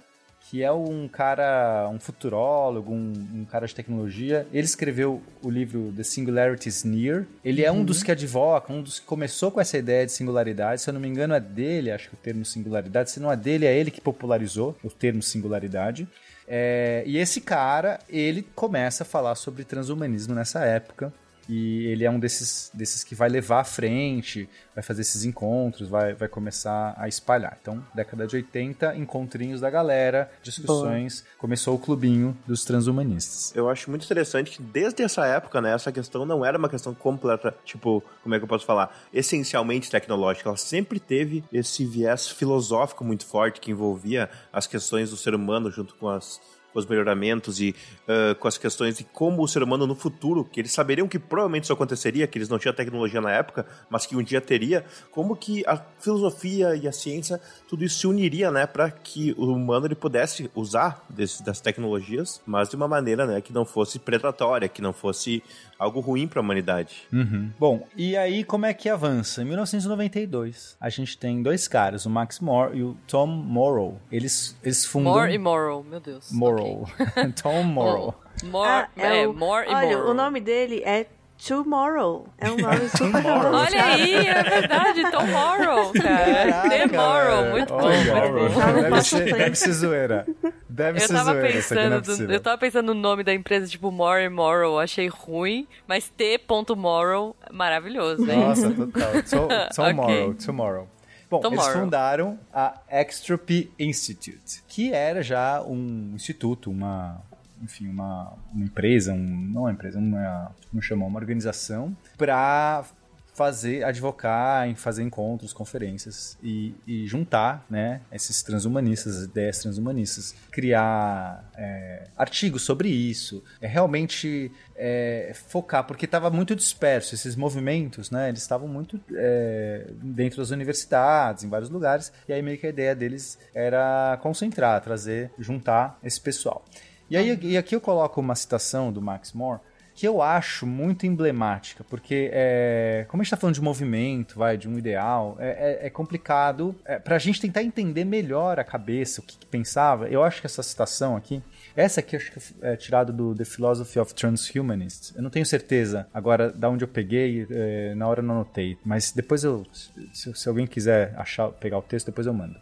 que é um cara, um futurólogo, um, um, cara de tecnologia. Ele escreveu o livro The Singularity is Near. Ele é um dos uhum. que advoca, um dos que começou com essa ideia de singularidade. Se eu não me engano, é dele, acho que o termo singularidade. Se não é dele, é ele que popularizou o termo singularidade. É, e esse cara, ele começa a falar sobre transhumanismo nessa época. E ele é um desses, desses que vai levar à frente, vai fazer esses encontros, vai, vai começar a espalhar. Então, década de 80, encontrinhos da galera, discussões, Boa. começou o clubinho dos transhumanistas. Eu acho muito interessante que desde essa época, né, essa questão não era uma questão completa, tipo, como é que eu posso falar, essencialmente tecnológica, ela sempre teve esse viés filosófico muito forte que envolvia as questões do ser humano junto com as com os melhoramentos e uh, com as questões de como o ser humano no futuro, que eles saberiam que provavelmente isso aconteceria, que eles não tinham tecnologia na época, mas que um dia teria, como que a filosofia e a ciência, tudo isso se uniria, né, para que o humano ele pudesse usar desse, das tecnologias, mas de uma maneira, né, que não fosse predatória, que não fosse algo ruim para a humanidade. Uhum. Bom, e aí como é que avança? Em 1992, a gente tem dois caras, o Max Moore e o Tom Morrow. Eles, eles fundam... More e Morrow, meu Deus. Morrow. Okay. Tom Morrow. Oh, more, ah, é, é o, More e olha, Morrow. o nome dele é Tomorrow. É um nome super Tomorrow. Olha aí, é verdade, Tomorrow, cara. Tomorrow, muito bom. Tomorrow. Deve ser, deve ser zoeira. Deve eu ser tava zoeira. Pensando, é eu tava pensando no nome da empresa, tipo More Morrow, achei ruim, mas T.Morrow, maravilhoso, hein? Nossa, total. To, tomorrow, okay. tomorrow. Bom, Tomorrow. eles fundaram a Extropy Institute, que era já um instituto, uma, enfim, uma, uma empresa, um, não uma empresa, uma, como chamar, uma organização para fazer, advocar, em fazer encontros, conferências e, e, juntar, né, esses transhumanistas, as ideias transhumanistas, criar é, artigos sobre isso, é realmente é, focar, porque estava muito disperso esses movimentos, né, eles estavam muito é, dentro das universidades, em vários lugares, e aí meio que a ideia deles era concentrar, trazer, juntar esse pessoal. E aí, e aqui eu coloco uma citação do Max Moore, que eu acho muito emblemática, porque é, como a gente está falando de movimento, vai, de um ideal, é, é, é complicado é, para a gente tentar entender melhor a cabeça, o que, que, pensava. Eu acho que essa citação aqui, essa aqui acho que é tirada do The Philosophy of Transhumanists. Eu não tenho certeza agora da onde eu peguei, é, na hora eu não anotei, mas depois eu, se, se, alguém quiser achar, pegar o texto, depois eu mando.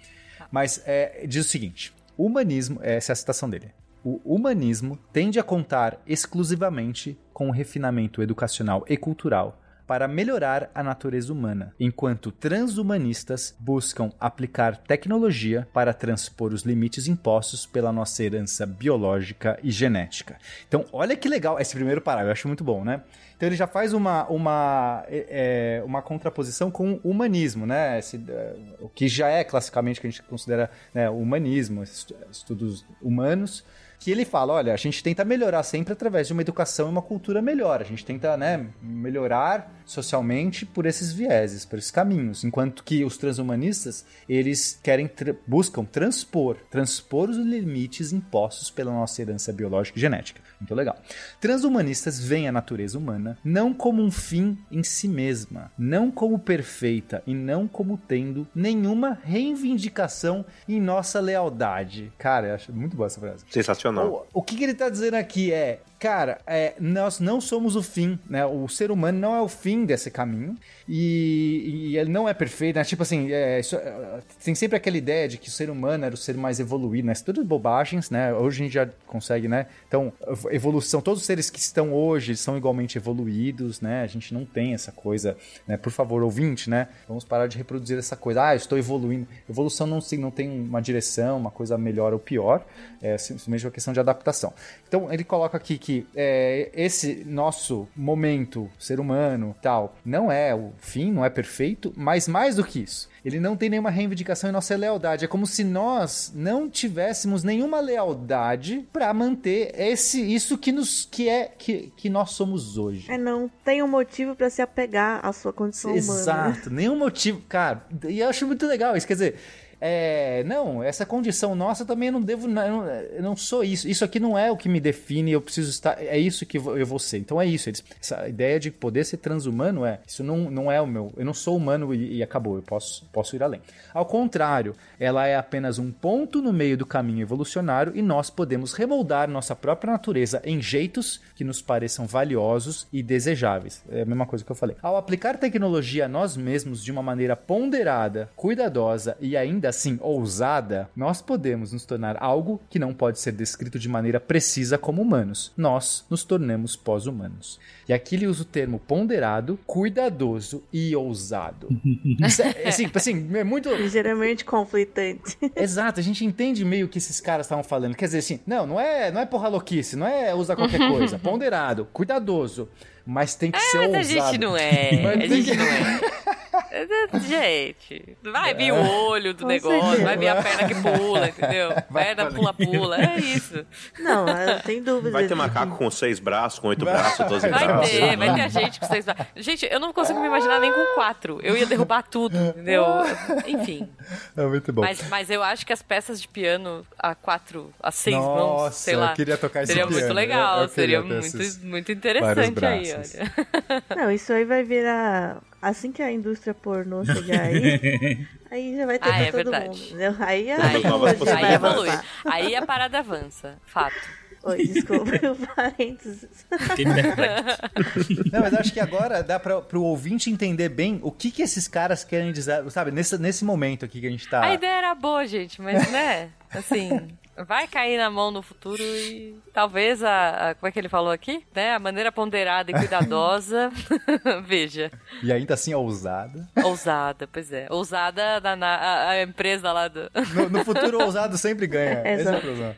Mas é, diz o seguinte: o humanismo, essa é a citação dele o humanismo tende a contar exclusivamente com o refinamento educacional e cultural para melhorar a natureza humana, enquanto transhumanistas buscam aplicar tecnologia para transpor os limites impostos pela nossa herança biológica e genética. Então, olha que legal esse primeiro parágrafo, eu acho muito bom, né? Então ele já faz uma, uma, é, uma contraposição com o humanismo, né? Esse, é, o que já é classicamente que a gente considera né, humanismo, estudos humanos que ele fala, olha, a gente tenta melhorar sempre através de uma educação e uma cultura melhor. A gente tenta, né, melhorar socialmente por esses vieses, por esses caminhos, enquanto que os transhumanistas, eles querem tra buscam transpor, transpor os limites impostos pela nossa herança biológica e genética. Muito legal. Transhumanistas veem a natureza humana não como um fim em si mesma, não como perfeita e não como tendo nenhuma reivindicação em nossa lealdade. Cara, eu acho muito boa essa frase. Sensacional. O, o que, que ele está dizendo aqui é, cara, é, nós não somos o fim, né? O ser humano não é o fim desse caminho e, e ele não é perfeito, né? Tipo assim, é, isso, é, tem sempre aquela ideia de que o ser humano era o ser mais evoluído, né? Tudo bobagens, né? Hoje a gente já consegue, né? Então, evolução, todos os seres que estão hoje são igualmente evoluídos, né? A gente não tem essa coisa, né? Por favor, ouvinte, né? Vamos parar de reproduzir essa coisa. Ah, eu estou evoluindo. Evolução não, não tem uma direção, uma coisa melhor ou pior, é simplesmente uma questão de adaptação. Então, ele coloca aqui que que é, esse nosso momento, ser humano, tal, não é o fim, não é perfeito, mas mais do que isso, ele não tem nenhuma reivindicação em nossa lealdade. É como se nós não tivéssemos nenhuma lealdade para manter esse isso que nos que é que, que nós somos hoje. É não tem um motivo para se apegar à sua condição Exato, humana. Exato, nenhum motivo, cara. E eu acho muito legal isso, quer dizer, é, não, essa condição nossa também eu não devo, não, eu não sou isso. Isso aqui não é o que me define, eu preciso estar, é isso que eu vou ser. Então é isso, eles, essa ideia de poder ser transhumano é, isso não, não é o meu, eu não sou humano e, e acabou, eu posso, posso ir além. Ao contrário, ela é apenas um ponto no meio do caminho evolucionário e nós podemos remoldar nossa própria natureza em jeitos que nos pareçam valiosos e desejáveis. É a mesma coisa que eu falei. Ao aplicar tecnologia a nós mesmos de uma maneira ponderada, cuidadosa e ainda assim ousada, nós podemos nos tornar algo que não pode ser descrito de maneira precisa como humanos. Nós nos tornamos pós-humanos. E aqui ele usa o termo ponderado, cuidadoso e ousado. Isso é, assim, assim, é muito. Ligeiramente conflitante. Exato, a gente entende meio o que esses caras estavam falando. Quer dizer, assim, não, não é, não é porra louquice, não é usar qualquer coisa. Ponderado, cuidadoso. Mas tem que é, ser mas ousado. a gente não é. Mas a gente que... não é. Gente, vai vir o olho do Com negócio, certeza. vai vir a perna que pula, entendeu? Vai Perna falar. pula-pula, é isso. Não, eu tenho dúvida. Vai ter macaco com seis braços, com oito Vai- braços, doze Vai braços. ter, vai ter a gente com seis braços. Gente, eu não consigo me imaginar nem com quatro. Eu ia derrubar tudo, entendeu? Enfim. É muito bom. Mas, mas eu acho que as peças de piano a quatro, a seis mãos, Nossa, sei eu lá. queria tocar esse Seria piano. muito Eu- legal, eu queria seria muito, esses muito vários interessante aí, olha. Não, isso aí vai virar. Assim que a indústria pornô chegar aí, aí já vai ter Ah, pra é todo verdade. mundo. Entendeu? Aí a Aí, aí evolui. Aí a parada avança, fato. Oi, desculpa o parênteses. Não, mas acho que agora dá pra, pro ouvinte entender bem o que que esses caras querem dizer, sabe? Nesse, nesse momento aqui que a gente tá... A ideia era boa, gente, mas né, assim, vai cair na mão no futuro e talvez a, a- como é que ele falou aqui, né, a maneira ponderada e cuidadosa, veja, E ainda assim ousada. ousada, pois é, ousada da na- a, a empresa lá do, No, no futuro, ousado sempre ganha. Esse é o problema.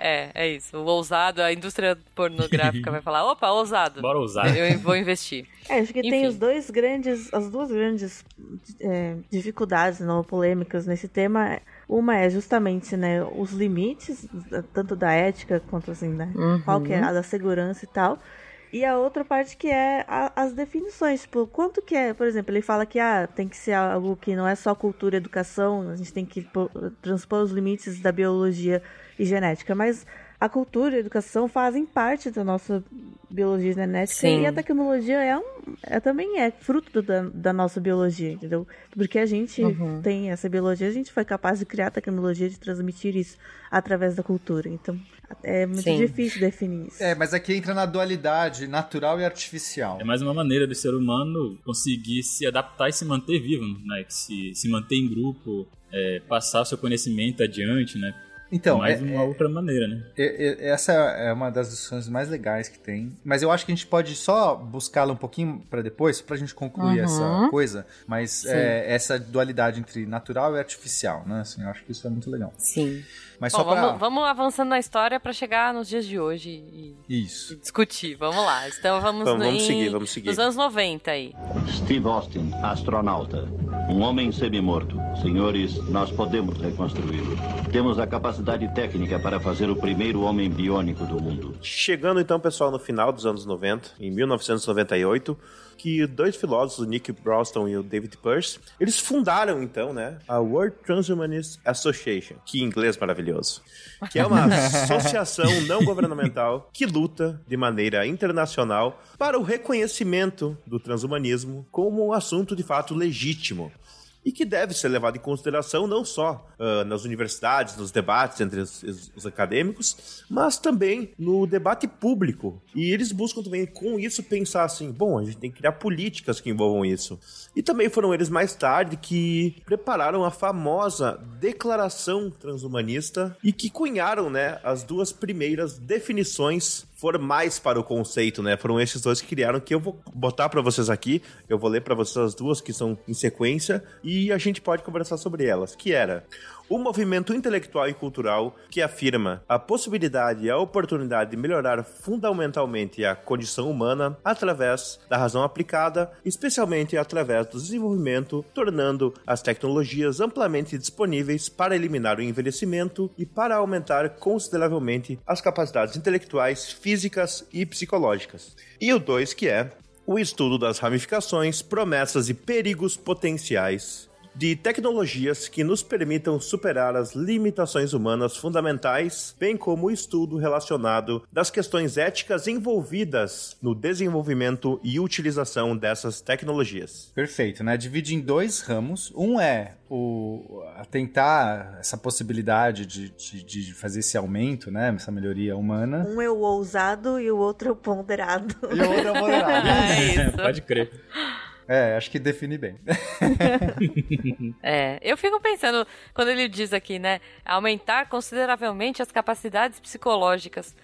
É, é isso, o ousado, a indústria pornográfica vai falar, opa, ousado, Bora usar. eu vou investir. É, acho que tem Enfim. os dois grandes, as duas grandes é, dificuldades, não polêmicas nesse tema. Uma é justamente, né, os limites, tanto da ética quanto assim, né, qual que é a da segurança e tal. E a outra parte que é a- as definições, tipo, quanto que é, por exemplo, ele fala que ah, tem que ser algo que não é só cultura e educação, a gente tem que pô- transpor os limites da biologia e genética, mas a cultura e a educação fazem parte da nossa biologia genética Sim. e a tecnologia é, um, é também é fruto da, da nossa biologia, entendeu? Porque a gente Uhum. tem essa biologia, a gente foi capaz de criar tecnologia, de transmitir isso através da cultura. Então, é muito Sim. difícil definir isso. É, mas aqui entra na dualidade natural e artificial. É mais uma maneira do ser humano conseguir se adaptar e se manter vivo, né? Se, se manter em grupo, é, passar o seu conhecimento adiante, né? Então, mais é- uma outra maneira, né? É- é- Essa é uma das discussões mais legais que tem. Mas eu acho que a gente pode só buscá-la um pouquinho para depois, pra gente concluir Uhum. essa coisa. Mas é, essa dualidade entre natural e artificial, né? Assim, eu acho que isso é muito legal. Sim. Mas Bom, só pra... vamos, vamos avançando na história pra chegar nos dias de hoje e, e Isso. discutir. Vamos lá. Então vamos, Vamos- vamos em- seguir, vamos seguir. Nos anos 90 aí. Steve Austin, astronauta. Um homem semi-morto. Senhores, nós podemos reconstruí-lo. Temos a capacidade técnica para fazer o primeiro homem biônico do mundo. Chegando então, pessoal, no final dos anos 90, em 1998, que dois filósofos, Nick Broston e o David Peirce, eles fundaram então, né, a World Transhumanist Association, que em inglês maravilhoso, que é uma associação não governamental que luta de maneira internacional para o reconhecimento do transhumanismo como um assunto de fato legítimo e que deve ser levado em consideração não só ah, nas universidades, nos debates entre os- os acadêmicos, mas também no debate público. E eles buscam também, com isso, pensar assim: bom, a gente tem que criar políticas que envolvam isso. E também foram eles mais tarde que prepararam a famosa Declaração Transhumanista e que cunharam né, as duas primeiras definições formais para o conceito, né? Foram esses dois que criaram que eu vou botar para vocês aqui. Eu vou ler para vocês as duas que são em sequência e a gente pode conversar sobre elas. Que era o movimento intelectual e cultural que afirma a possibilidade e a oportunidade de melhorar fundamentalmente a condição humana através da razão aplicada, especialmente através do desenvolvimento, tornando as tecnologias amplamente disponíveis para eliminar o envelhecimento e para aumentar consideravelmente as capacidades intelectuais, físicas e psicológicas. E o 2 que é o estudo das ramificações, promessas e perigos potenciais de tecnologias que nos permitam superar as limitações humanas fundamentais, bem como o estudo relacionado das questões éticas envolvidas no desenvolvimento e utilização dessas tecnologias. Perfeito, né? Divide em dois ramos. Um é o tentar essa possibilidade de, de, de fazer esse aumento, né? Essa melhoria humana. Um é o ousado e o outro é o ponderado. E o outro é o moderado. É isso. Pode crer. É, acho que define bem. É, eu fico pensando, quando ele diz aqui, né, aumentar consideravelmente as capacidades psicológicas.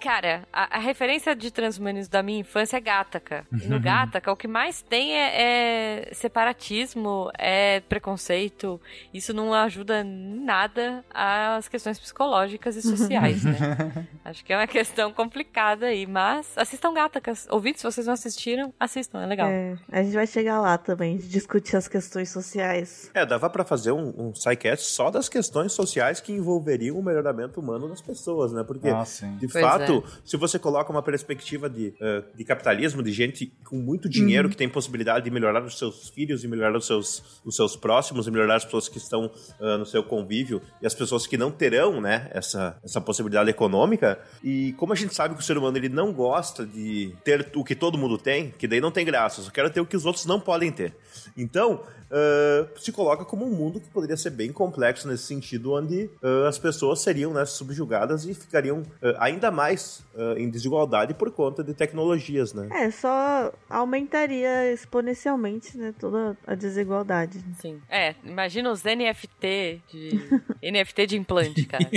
Cara, a, a referência de transhumanismo da minha infância é Gataca. E no Gataca, o que mais tem é, é separatismo, é preconceito. Isso não ajuda nada às questões psicológicas e sociais, né? Acho que é uma questão complicada aí, mas assistam Gatacas. Ouvintes, se vocês não assistiram, assistam, é legal. É, a gente vai chegar lá também, de discutir as questões sociais. É, dava pra fazer um, um só das questões sociais que envolveriam o melhoramento humano das pessoas, né? Porque, Ah, sim. de Pois fato, se você coloca uma perspectiva de, eh, de capitalismo, de gente com muito dinheiro que tem possibilidade de melhorar os seus filhos e melhorar os seus, os seus próximos e melhorar as pessoas que estão ah, no seu convívio e as pessoas que não terão, né, essa, essa possibilidade econômica. E como a gente sabe que o ser humano ele não gosta de ter o que todo mundo tem, que daí não tem graça, eu só quero ter o que os outros não podem ter. Então, ah, se coloca como um mundo que poderia ser bem complexo nesse sentido, onde ah, as pessoas seriam né, subjugadas e ficariam ah, ainda mais em desigualdade por conta de tecnologias, né? É, só aumentaria exponencialmente, né, toda a desigualdade. Sim. É, imagina os NFT de. NFT de implante, cara.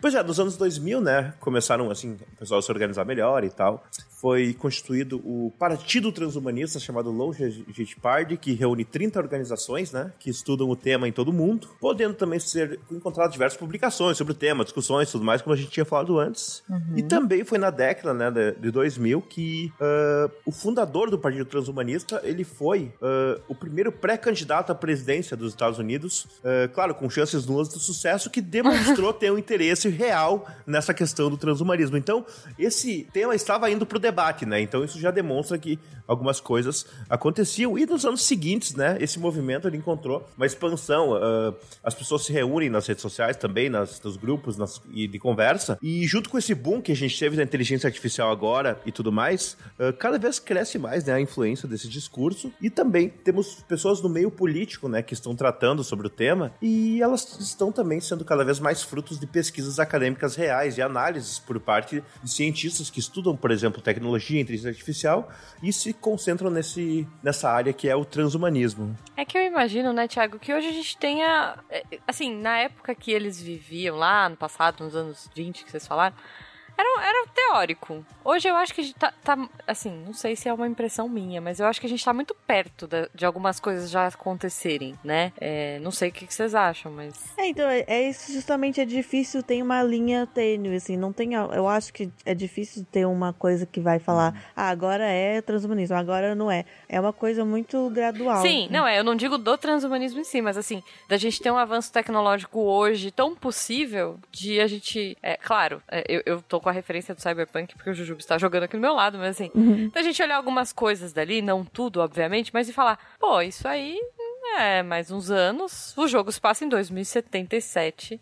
Pois é, nos anos 2000, né, começaram assim, o pessoal a se organizar melhor e tal. Foi constituído o Partido Transhumanista chamado Party, que reúne 30 organizações, né, que estudam o tema em todo o mundo, podendo também ser encontradas diversas publicações sobre o tema, discussões, tudo mais, como a gente tinha falado antes. E também foi na década, né, de, de 2000 que ah, o fundador do Partido Transhumanista, ele foi ah, o primeiro pré-candidato à presidência dos Estados Unidos, ah, claro, com chances nulas de sucesso, que demonstrou ter um interesse real nessa questão do transhumanismo. Então, esse tema estava indo pro debate, né? Então, isso já demonstra que algumas coisas aconteciam. E nos anos seguintes, né, esse movimento ele encontrou uma expansão. ah, as pessoas se reúnem nas redes sociais também, nas, nos grupos nas, e de conversa. E junto com esse boom que a gente teve da inteligência artificial agora e tudo mais, ah, cada vez cresce mais né, a influência desse discurso. E também temos pessoas no meio político, né, que estão tratando sobre o tema. E elas estão também sendo cada vez mais frutos de pesquisas acadêmicas reais e análises por parte de cientistas que estudam, por exemplo, tecnologia e inteligência artificial e se concentram nesse, nessa área que é o transhumanismo. É que eu imagino, né, Thiago, que hoje a gente tenha. é, Assim, na época que eles viviam lá, no passado, nos anos 20 que vocês falaram, era, era teórico. Hoje eu acho que a gente tá, tá- Assim, não sei se é uma impressão minha, mas eu acho que a gente tá muito perto da- de algumas coisas já acontecerem, né? É, não sei o que, que vocês acham, mas. É, então, é, é isso justamente, é difícil, tem uma linha tênue, assim, não tem, eu acho que é difícil ter uma coisa que vai falar, ah, agora é transhumanismo, agora não é. É uma coisa muito gradual. Sim, não é, eu não digo do transhumanismo em si, mas assim, da gente ter um avanço tecnológico hoje tão possível de a gente. É, claro, é, eu, eu tô com a referência do Cyberpunk porque o Jujubo está jogando aqui do meu lado, mas assim, da gente olhar algumas coisas dali, não tudo, obviamente, mas e falar, pô, isso aí é mais uns anos, o jogo se passa em 2077.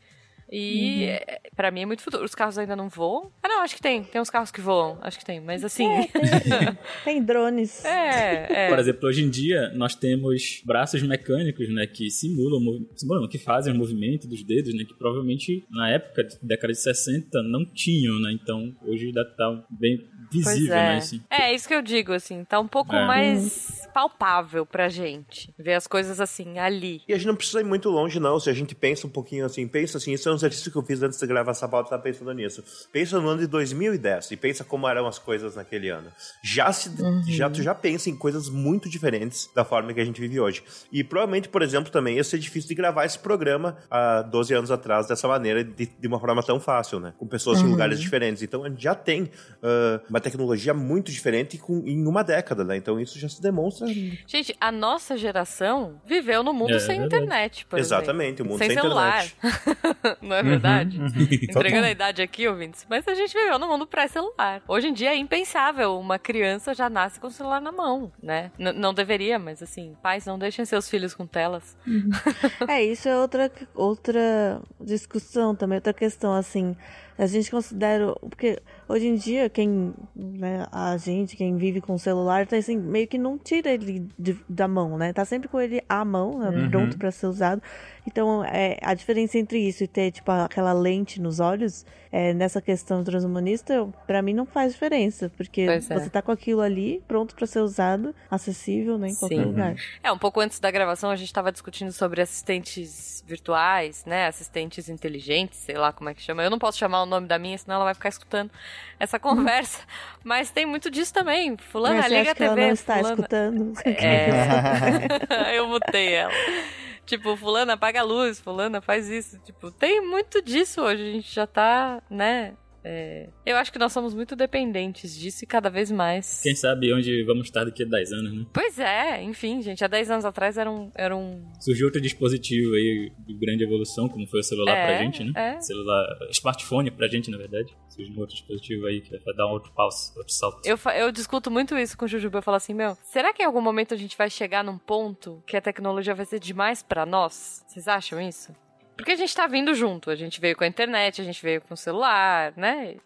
E é, pra mim é muito futuro. Os carros ainda não voam. Ah, não, acho que tem. Tem uns carros que voam. Acho que tem. Mas assim. Tem drones. É, é. Por exemplo, hoje em dia nós temos braços mecânicos, né, que simulam, simulam que fazem o movimento dos dedos, né, que provavelmente na época, de- década de 60, não tinham, né, então hoje já tá bem Pois visível, é. né, assim. É, isso que eu digo, assim, tá um pouco É. mais palpável pra gente. Ver as coisas assim, ali. E a gente não precisa ir muito longe, não. Se a gente pensa um pouquinho assim, pensa assim, isso é um exercício que eu fiz antes de gravar essa pauta, eu tava pensando nisso. Pensa no ano de 2010 e pensa como eram as coisas naquele ano. Já se, já, tu já pensa em coisas muito diferentes da forma que a gente vive hoje. E provavelmente, por exemplo, também ia ser difícil de gravar esse programa há 12 anos atrás dessa maneira, de, de uma forma tão fácil, né? Com pessoas em lugares diferentes. Então a gente já tem ah, uma tecnologia muito diferente com, em uma década, né? Então isso já se demonstra. Gente, a nossa geração viveu no mundo É, sem verdade. internet, por Exatamente, exemplo. o mundo sem celular. Não é verdade? Entregando Total. a idade aqui, ouvintes. Mas a gente viveu no mundo pré-celular. Hoje em dia é impensável. Uma criança já nasce com o celular na mão, né? N- não deveria, mas assim, pais não deixem seus filhos com telas. É, isso é outra, outra discussão também, outra questão, assim. A gente considera. Porque hoje em dia, quem. Né, a gente, quem vive com o celular, tá assim, meio que não tira ele de- da mão, né? Tá sempre com ele à mão, né, pronto pra ser usado. Então, é, a diferença entre isso e ter, tipo, aquela lente nos olhos, é, nessa questão transhumanista, pra mim não faz diferença. Porque Pois é. você tá com aquilo ali, pronto pra ser usado, acessível, né, em qualquer Sim. lugar. É, um pouco antes da gravação a gente estava discutindo sobre assistentes virtuais, né? Assistentes inteligentes, sei lá como é que chama. Eu não posso chamar o o nome da minha, senão ela vai ficar escutando essa conversa. Mas tem muito disso também. Fulana, Mas liga a que ela TV. não está fulana... escutando? É. eu mutei ela. Tipo, fulana, apaga a luz, fulana, faz isso. Tipo, tem muito disso hoje. A gente já tá, né? É... Eu acho que nós somos muito dependentes disso e cada vez mais. Quem sabe onde vamos estar daqui a 10 anos, né? Pois é, enfim, gente, há 10 anos atrás era um. Era um... Surgiu outro dispositivo aí de grande evolução, como foi o celular É, pra gente, né? é. Celular, smartphone pra gente, na verdade. Surgiu um outro dispositivo aí que vai dar um outro passo, outro salto. Eu, eu discuto muito isso com o Jujuba. Eu falo assim, meu, será que em algum momento a gente vai chegar num ponto que a tecnologia vai ser demais pra nós? Vocês acham isso? Porque a gente tá vindo junto. A gente veio com a internet, a gente veio com o celular, né?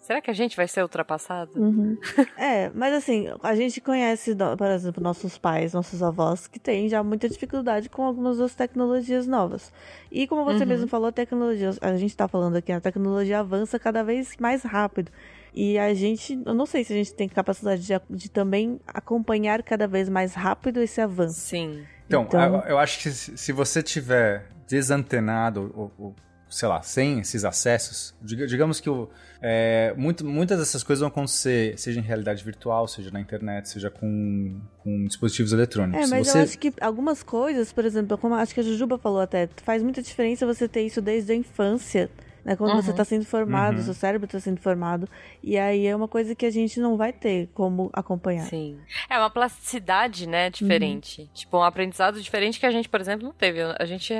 Será que a gente vai ser ultrapassado? Uhum. É, mas assim, a gente conhece, por exemplo, nossos pais, nossos avós, que têm já muita dificuldade com algumas das tecnologias novas. E como você Uhum. mesmo falou, a tecnologia, a gente tá falando aqui, a tecnologia avança cada vez mais rápido. E a gente, eu não sei se a gente tem capacidade de, de também acompanhar cada vez mais rápido esse avanço. Sim. Então, Então- Eu, eu acho que se se você tiver desantenado, ou, ou, sei lá, sem esses acessos, diga- digamos que o, é, muito- muitas dessas coisas vão acontecer, seja em realidade virtual, seja na internet, seja com, com dispositivos eletrônicos. É, mas você... eu acho que algumas coisas, por exemplo, como acho que a Jujuba falou até, faz muita diferença você ter isso desde a infância. Né, quando você Uhum. está sendo formado, Uhum. seu cérebro está sendo formado. E aí é uma coisa que a gente não vai ter como acompanhar. Sim. É uma plasticidade, né, diferente. Tipo, um aprendizado diferente que a gente, por exemplo, não teve. A gente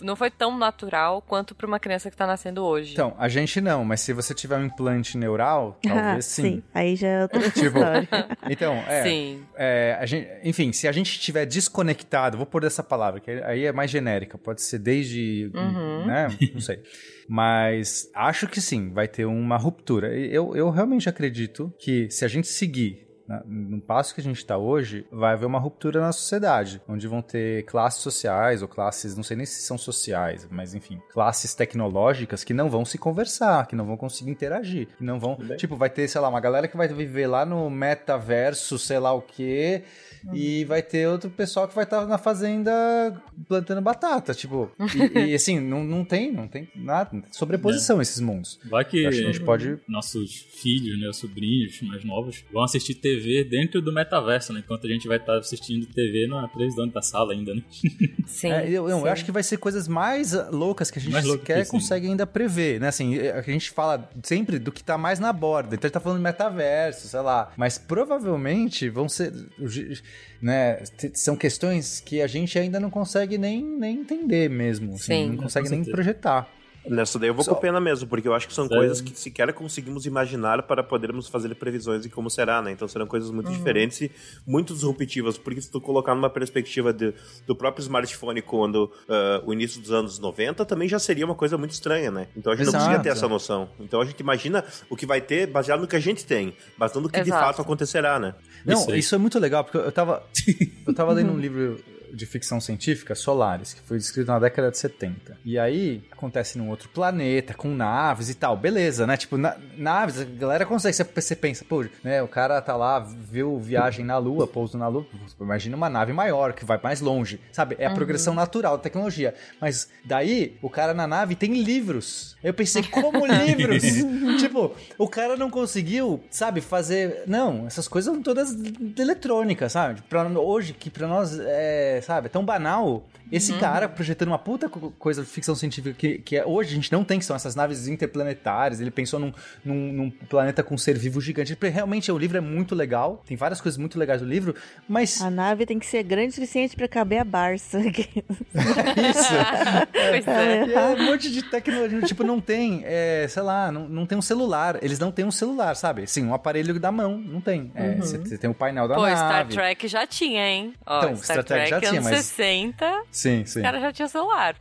não foi tão natural quanto pra uma criança que tá nascendo hoje. Então, a gente não, mas se você tiver um implante neural, talvez sim. Aí já é outra Tipo, história. Então, é, Sim. é, a gente, enfim, se a gente estiver desconectado, vou pôr essa palavra, que aí é mais genérica, pode ser desde, Uhum. né, não sei. Mas acho que sim, vai ter uma ruptura. Eu, eu realmente acredito que se a gente seguir na- no passo que a gente está hoje, vai haver uma ruptura na sociedade, onde vão ter classes sociais ou classes, não sei nem se são sociais, mas enfim, classes tecnológicas que não vão se conversar, que não vão conseguir interagir, que não vão, tipo, vai ter, sei lá, uma galera que vai viver lá no metaverso, sei lá o quê, e vai ter outro pessoal que vai estar na fazenda plantando batata, tipo, e, e, assim, não, não tem, não tem nada, não tem sobreposição esses mundos. Vai que acho que a gente pode nossos filhos, né, os sobrinhos mais novos, vão assistir TV dentro do metaverso, né? Enquanto a gente vai estar assistindo TV na televisão da sala ainda, né? Sim. É, eu, eu sim. acho que vai ser coisas mais loucas que a gente Mais sequer que sim. consegue ainda prever, né? Assim, é, a gente fala sempre do que tá mais na borda. Então a gente tá falando de metaverso, sei lá. Mas provavelmente vão ser. Né, são questões que a gente ainda não consegue nem, nem entender mesmo. assim, Sim. não consegue nem projetar. Nessa daí eu vou Só- com pena mesmo, porque eu acho que são Sério? coisas que sequer conseguimos imaginar para podermos fazer previsões de como será, né? Então serão coisas muito diferentes e muito disruptivas, porque se tu colocar numa perspectiva de- do próprio smartphone quando ah, o início dos anos 90, também já seria uma coisa muito estranha, né? Então a gente não Exato. conseguia ter essa noção. Então a gente imagina o que vai ter baseado no que a gente tem, não no que de Exato. fato acontecerá, né? Não, Isso isso, é muito legal, porque eu tava, eu tava lendo um livro de ficção científica, Solaris, que foi escrito na década de 70. E aí acontece num outro planeta, com naves e tal. Beleza, né? Tipo, na- naves, a galera consegue. Você, pensa, pô, né? O cara tá lá, viu viagem na Lua, pouso na Lua. Imagina uma nave maior, que vai mais longe. Sabe? É a progressão natural da tecnologia. Mas daí, o cara na nave tem livros. Eu pensei, como livros? tipo, o cara não conseguiu, sabe, fazer. Não, essas coisas são todas eletrônicas, sabe? Pra, hoje, que pra nós é, sabe, é tão banal. Esse cara projetando uma puta co- coisa de ficção científica que, que é- hoje a gente não tem, que são essas naves interplanetárias. Ele pensou num, num, num planeta com um ser vivo gigante. Realmente, o livro é muito legal. Tem várias coisas muito legais do livro, mas. A nave tem que ser grande o suficiente pra caber a Barça. Isso! Pois é. E é um monte de tecnologia, tipo, não tem, é, sei lá, não, não tem um celular. Eles não têm um celular, sabe? Sim, um aparelho da mão, não tem. É, Você você tem o painel da Pô, nave. Star Trek já tinha, hein? Ó, Então, Star, Star Trek Trek, já tinha, anos mas- 60, Sim, sim. caras já tinham celular.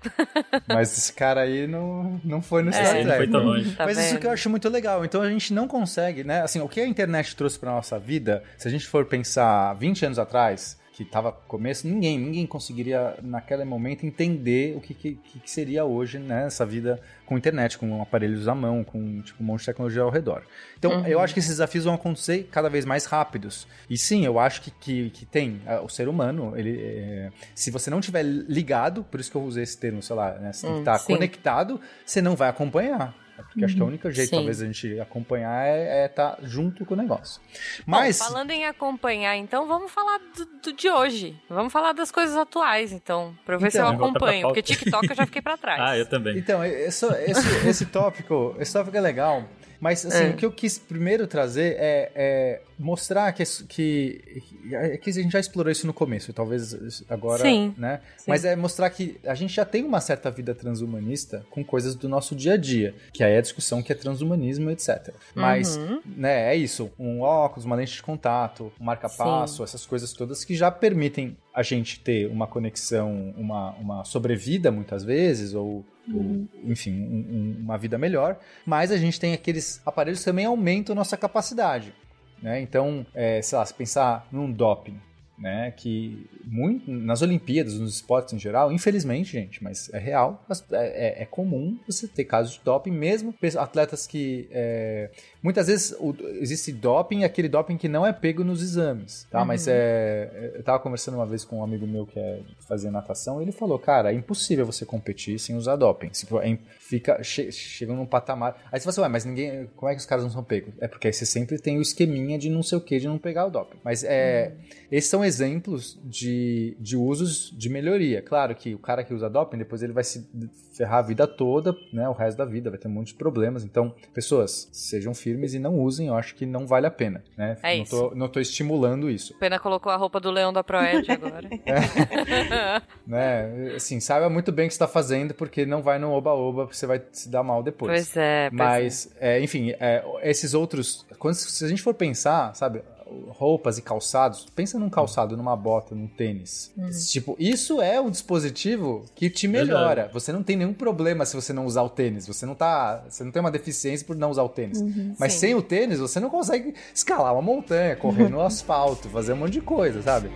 Mas esse cara aí não, não foi no Star Esse aí não Trek. foi tão longe. Tá Mas isso vendo? que eu acho muito legal. Então a gente não consegue, né? Assim, o que a internet trouxe pra nossa vida, se a gente for pensar 20 anos atrás, que tava começo, ninguém, ninguém conseguiria naquele momento entender o que, que, que seria hoje, né? Essa vida com internet, com aparelhos à mão, com tipo, um monte de tecnologia ao redor. Então, eu acho que esses desafios vão acontecer cada vez mais rápidos. E sim, eu acho que, que, que tem o ser humano, ele, é, se você não tiver ligado, por isso que eu usei esse termo, sei lá, né? Você tem que Hum, estar conectado, você não vai acompanhar. Porque acho que o único jeito, Sim. talvez, a gente acompanhar é estar junto com o negócio. Bom, Mas. falando em acompanhar, então, vamos falar do, do de hoje. Vamos falar das coisas atuais, então. Pra eu ver se eu Então, acompanho. Porque TikTok eu já fiquei pra trás. Ah, eu também. Então, esse, esse, esse tópico, esse tópico é legal, mas assim, É. o que eu quis primeiro trazer é, é mostrar que, que, que a gente já explorou isso no começo, talvez agora, Sim. né? Sim. Mas é mostrar que a gente já tem uma certa vida transhumanista com coisas do nosso dia a dia, que aí é a discussão que é transhumanismo, etc. Mas, Uhum. né, é isso, um óculos, uma lente de contato, um marca-passo, essas coisas todas que já permitem a gente ter uma conexão, uma, uma sobrevida muitas vezes, ou, ou, enfim, um- um- uma vida melhor, mas a gente tem aqueles aparelhos que também aumentam nossa capacidade. Né? Então, é, sei lá, se pensar num doping, né? Que muito, nas Olimpíadas, nos esportes em geral, infelizmente, gente, mas é real, é, é- é comum você ter casos de doping, mesmo atletas que. é, muitas vezes o- existe doping, aquele doping que não é pego nos exames, tá? Mas é. Eu tava conversando uma vez com um amigo meu que é, fazia natação, e ele falou, cara, é impossível você competir sem usar doping. Se é fica, che, chega num patamar. Aí você fala assim, ué, mas ninguém. Como é que os caras não são pegos? É porque aí você sempre tem o esqueminha de não sei o que, de não pegar o doping. Mas é. Esses são exemplos de, de usos de melhoria. Claro que o cara que usa doping, depois ele vai se ferrar a vida toda, né? O resto da vida, vai ter um monte de problemas. Então, pessoas, sejam firmes e não usem, eu acho que não vale a pena, né? É não, isso. Tô, não tô estimulando isso. Pena colocou a roupa do leão da Proerd agora. Né? Assim, saiba muito bem o que você está fazendo, porque não vai no oba-oba, porque você vai se dar mal depois. pois é, pois Mas, é, enfim, é, esses outros. Quando, se a gente for pensar, sabe, roupas e calçados, pensa num calçado, numa bota, num tênis. Uhum. Tipo, isso é um dispositivo que te melhora. Você não tem nenhum problema se você não usar o tênis. Você não tá. Você não tem uma deficiência por não usar o tênis. Mas Sim. sem o tênis, você não consegue escalar uma montanha, correr no asfalto, fazer um monte de coisa, sabe?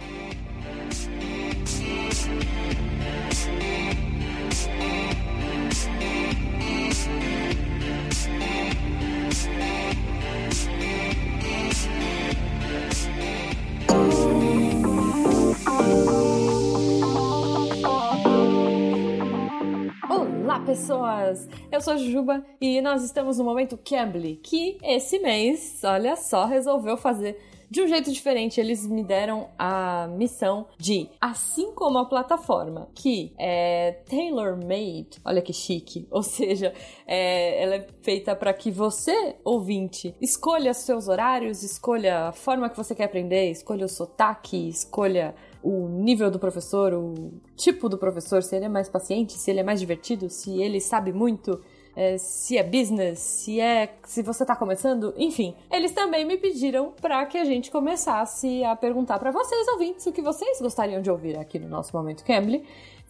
Pessoas! Eu sou Jujuba e nós estamos no momento Cambly, que esse mês, olha só, resolveu fazer de um jeito diferente. Eles me deram a missão de, assim como a plataforma que é tailor-made, olha que chique, ou seja, é, ela é feita para que você, ouvinte, escolha seus horários, escolha a forma que você quer aprender, escolha o sotaque, escolha o nível do professor, o tipo do professor, se ele é mais paciente, se ele é mais divertido, se ele sabe muito, é, se é business, se é se você tá começando, enfim. Eles também me pediram para que a gente começasse a perguntar para vocês ouvintes o que vocês gostariam de ouvir aqui no nosso momento Cambly.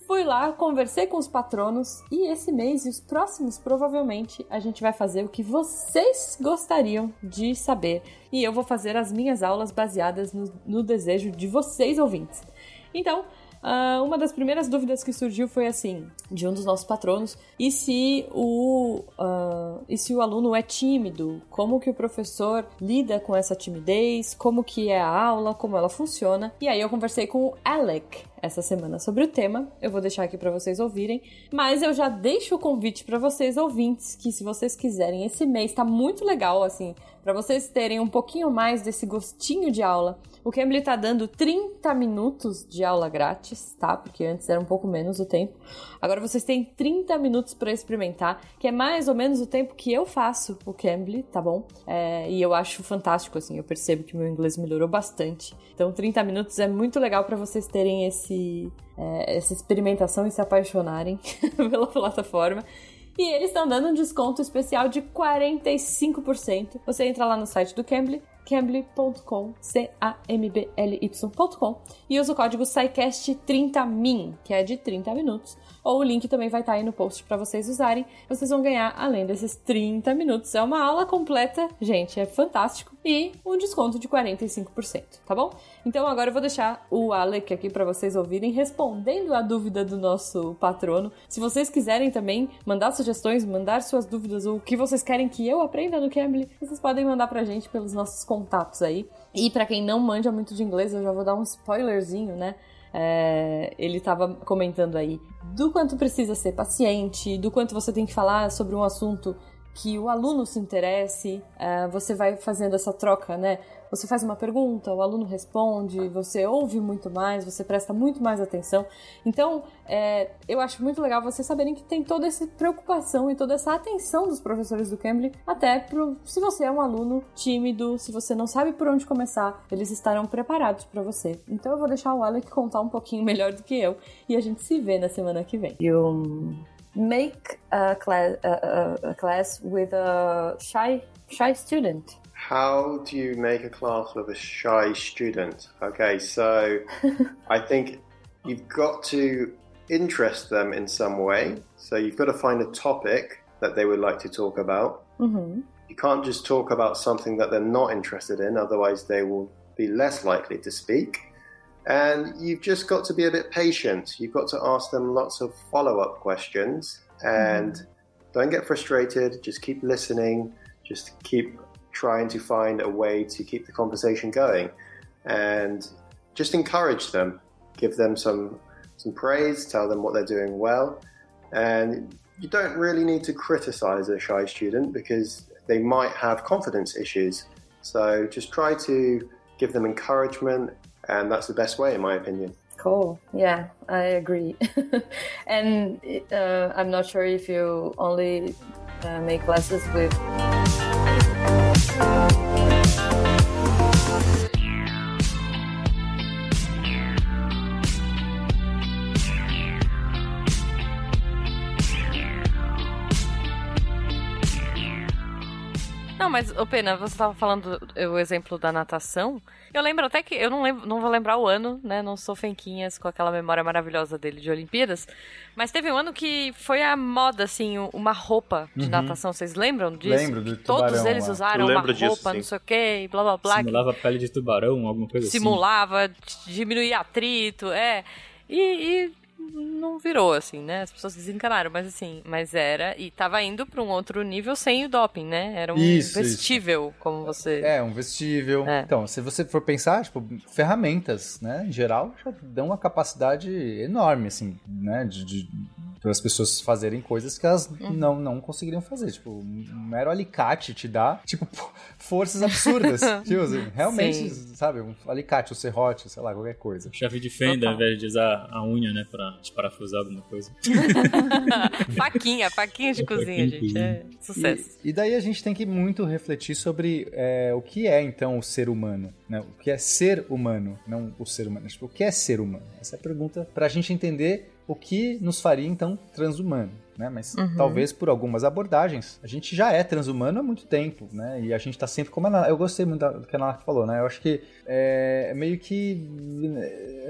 Fui lá, conversei com os patronos e esse mês e os próximos provavelmente a gente vai fazer o que vocês gostariam de saber. E eu vou fazer as minhas aulas baseadas no, no desejo de vocês ouvintes. Então, ah, uma das primeiras dúvidas que surgiu foi assim, de um dos nossos patronos, e se o ah, e se o aluno é tímido, como que o professor lida com essa timidez, como que é a aula, como ela funciona. E aí eu conversei com o Alec essa semana sobre o tema. Eu vou deixar aqui para vocês ouvirem, mas eu já deixo o convite para vocês ouvintes que se vocês quiserem, esse mês tá muito legal assim, para vocês terem um pouquinho mais desse gostinho de aula. O Cambly tá dando 30 minutos de aula grátis, tá? Porque antes era um pouco menos o tempo. Agora vocês têm 30 minutos para experimentar, que é mais ou menos o tempo que eu faço o Cambly, tá bom? É, e eu acho fantástico, assim, eu percebo que meu inglês melhorou bastante. Então 30 minutos é muito legal para vocês terem esse, é, essa experimentação e se apaixonarem pela plataforma. E eles estão dando um desconto especial de 45%. Você entra lá no site do Cambly, cambly.com, C-A-M-B-L-Y.com, e usa o código SciCast30MIN, que é de 30 minutos. Ou o link também vai estar aí no post para vocês usarem. Vocês vão ganhar, além desses 30 minutos, é uma aula completa, gente, é fantástico, e um desconto de 45%, tá bom? Então agora eu vou deixar o Alec aqui para vocês ouvirem, respondendo a dúvida do nosso patrono. Se vocês quiserem também mandar sugestões, mandar suas dúvidas, ou o que vocês querem que eu aprenda no Cambly, vocês podem mandar pra gente pelos nossos contatos aí. E para quem não manja muito de inglês, eu já vou dar um spoilerzinho, né? É, ele estava comentando aí do quanto precisa ser paciente, do quanto você tem que falar sobre um assunto que o aluno se interesse, é, você vai fazendo essa troca, né? Você faz uma pergunta, o aluno responde, você ouve muito mais, você presta muito mais atenção. Então, é, eu acho muito legal vocês saberem que tem toda essa preocupação e toda essa atenção dos professores do Cambly, até pro, se você é um aluno tímido, se você não sabe por onde começar, eles estarão preparados para você. Então, eu vou deixar o Alec contar um pouquinho melhor do que eu e a gente se vê na semana que vem. You make a class, a, a class with a shy, shy student. How do you make a class with a shy student? Okay, so I think you've got to interest them in some way. So you've got to find a topic that they would like to talk about. Mm-hmm. You can't just talk about something that they're not interested in, otherwise, they will be less likely to speak. And you've just got to be a bit patient. You've got to ask them lots of follow up questions and mm-hmm. don't get frustrated. Just keep listening. Just keep trying to find a way to keep the conversation going and just encourage them, give them some some praise, tell them what they're doing well, and you don't really need to criticize a shy student because they might have confidence issues. So just try to give them encouragement, and that's the best way, in my opinion. Cool. Yeah, I agree. and uh, I'm not sure if you only uh, make classes with Não, mas, ô Pena, você estava falando o exemplo da natação. Eu lembro até que, eu não, lembro, não vou lembrar o ano, né? Não sou fenquinhas com aquela memória maravilhosa dele de Olimpíadas. Mas teve um ano que foi a moda, assim, uma roupa de uhum. natação. Vocês lembram disso? Lembro do Todos eles lá. usaram uma roupa, disso, não sei o quê, blá blá blá. Simulava pele de tubarão, alguma coisa Simulava, assim. Simulava, diminuía atrito, é. E, e não virou, assim, né? As pessoas desencanaram, mas assim, mas era. E tava indo pra um outro nível sem o doping, né? Era um isso, vestível, isso. como você. É, um vestível. É. Então, se você for pensar, tipo, ferramentas, né, em geral, já dão uma capacidade enorme, assim, né? de, de para as pessoas fazerem coisas que elas uhum. não, não conseguiriam fazer. Tipo, um mero alicate te dá, tipo, forças absurdas. tipo, assim, realmente, Sim. sabe, um alicate, um serrote, sei lá, qualquer coisa. Chave de fenda ao invés de usar a unha, né, para desparafusar alguma coisa. faquinha, faquinha de cozinha, gente. É sucesso. E, e, daí a gente tem que muito refletir sobre é, o que é, então, o ser humano. Né? O que é ser humano, não o ser humano. Tipo, o que é ser humano? Essa é a pergunta para a gente entender o que nos faria então transhumano. Né? Mas uhum. talvez por algumas abordagens. A gente já é transhumano há muito tempo, né? E a gente tá sempre como a Eu gostei muito do que a Ana falou, né? Eu acho que é, é meio que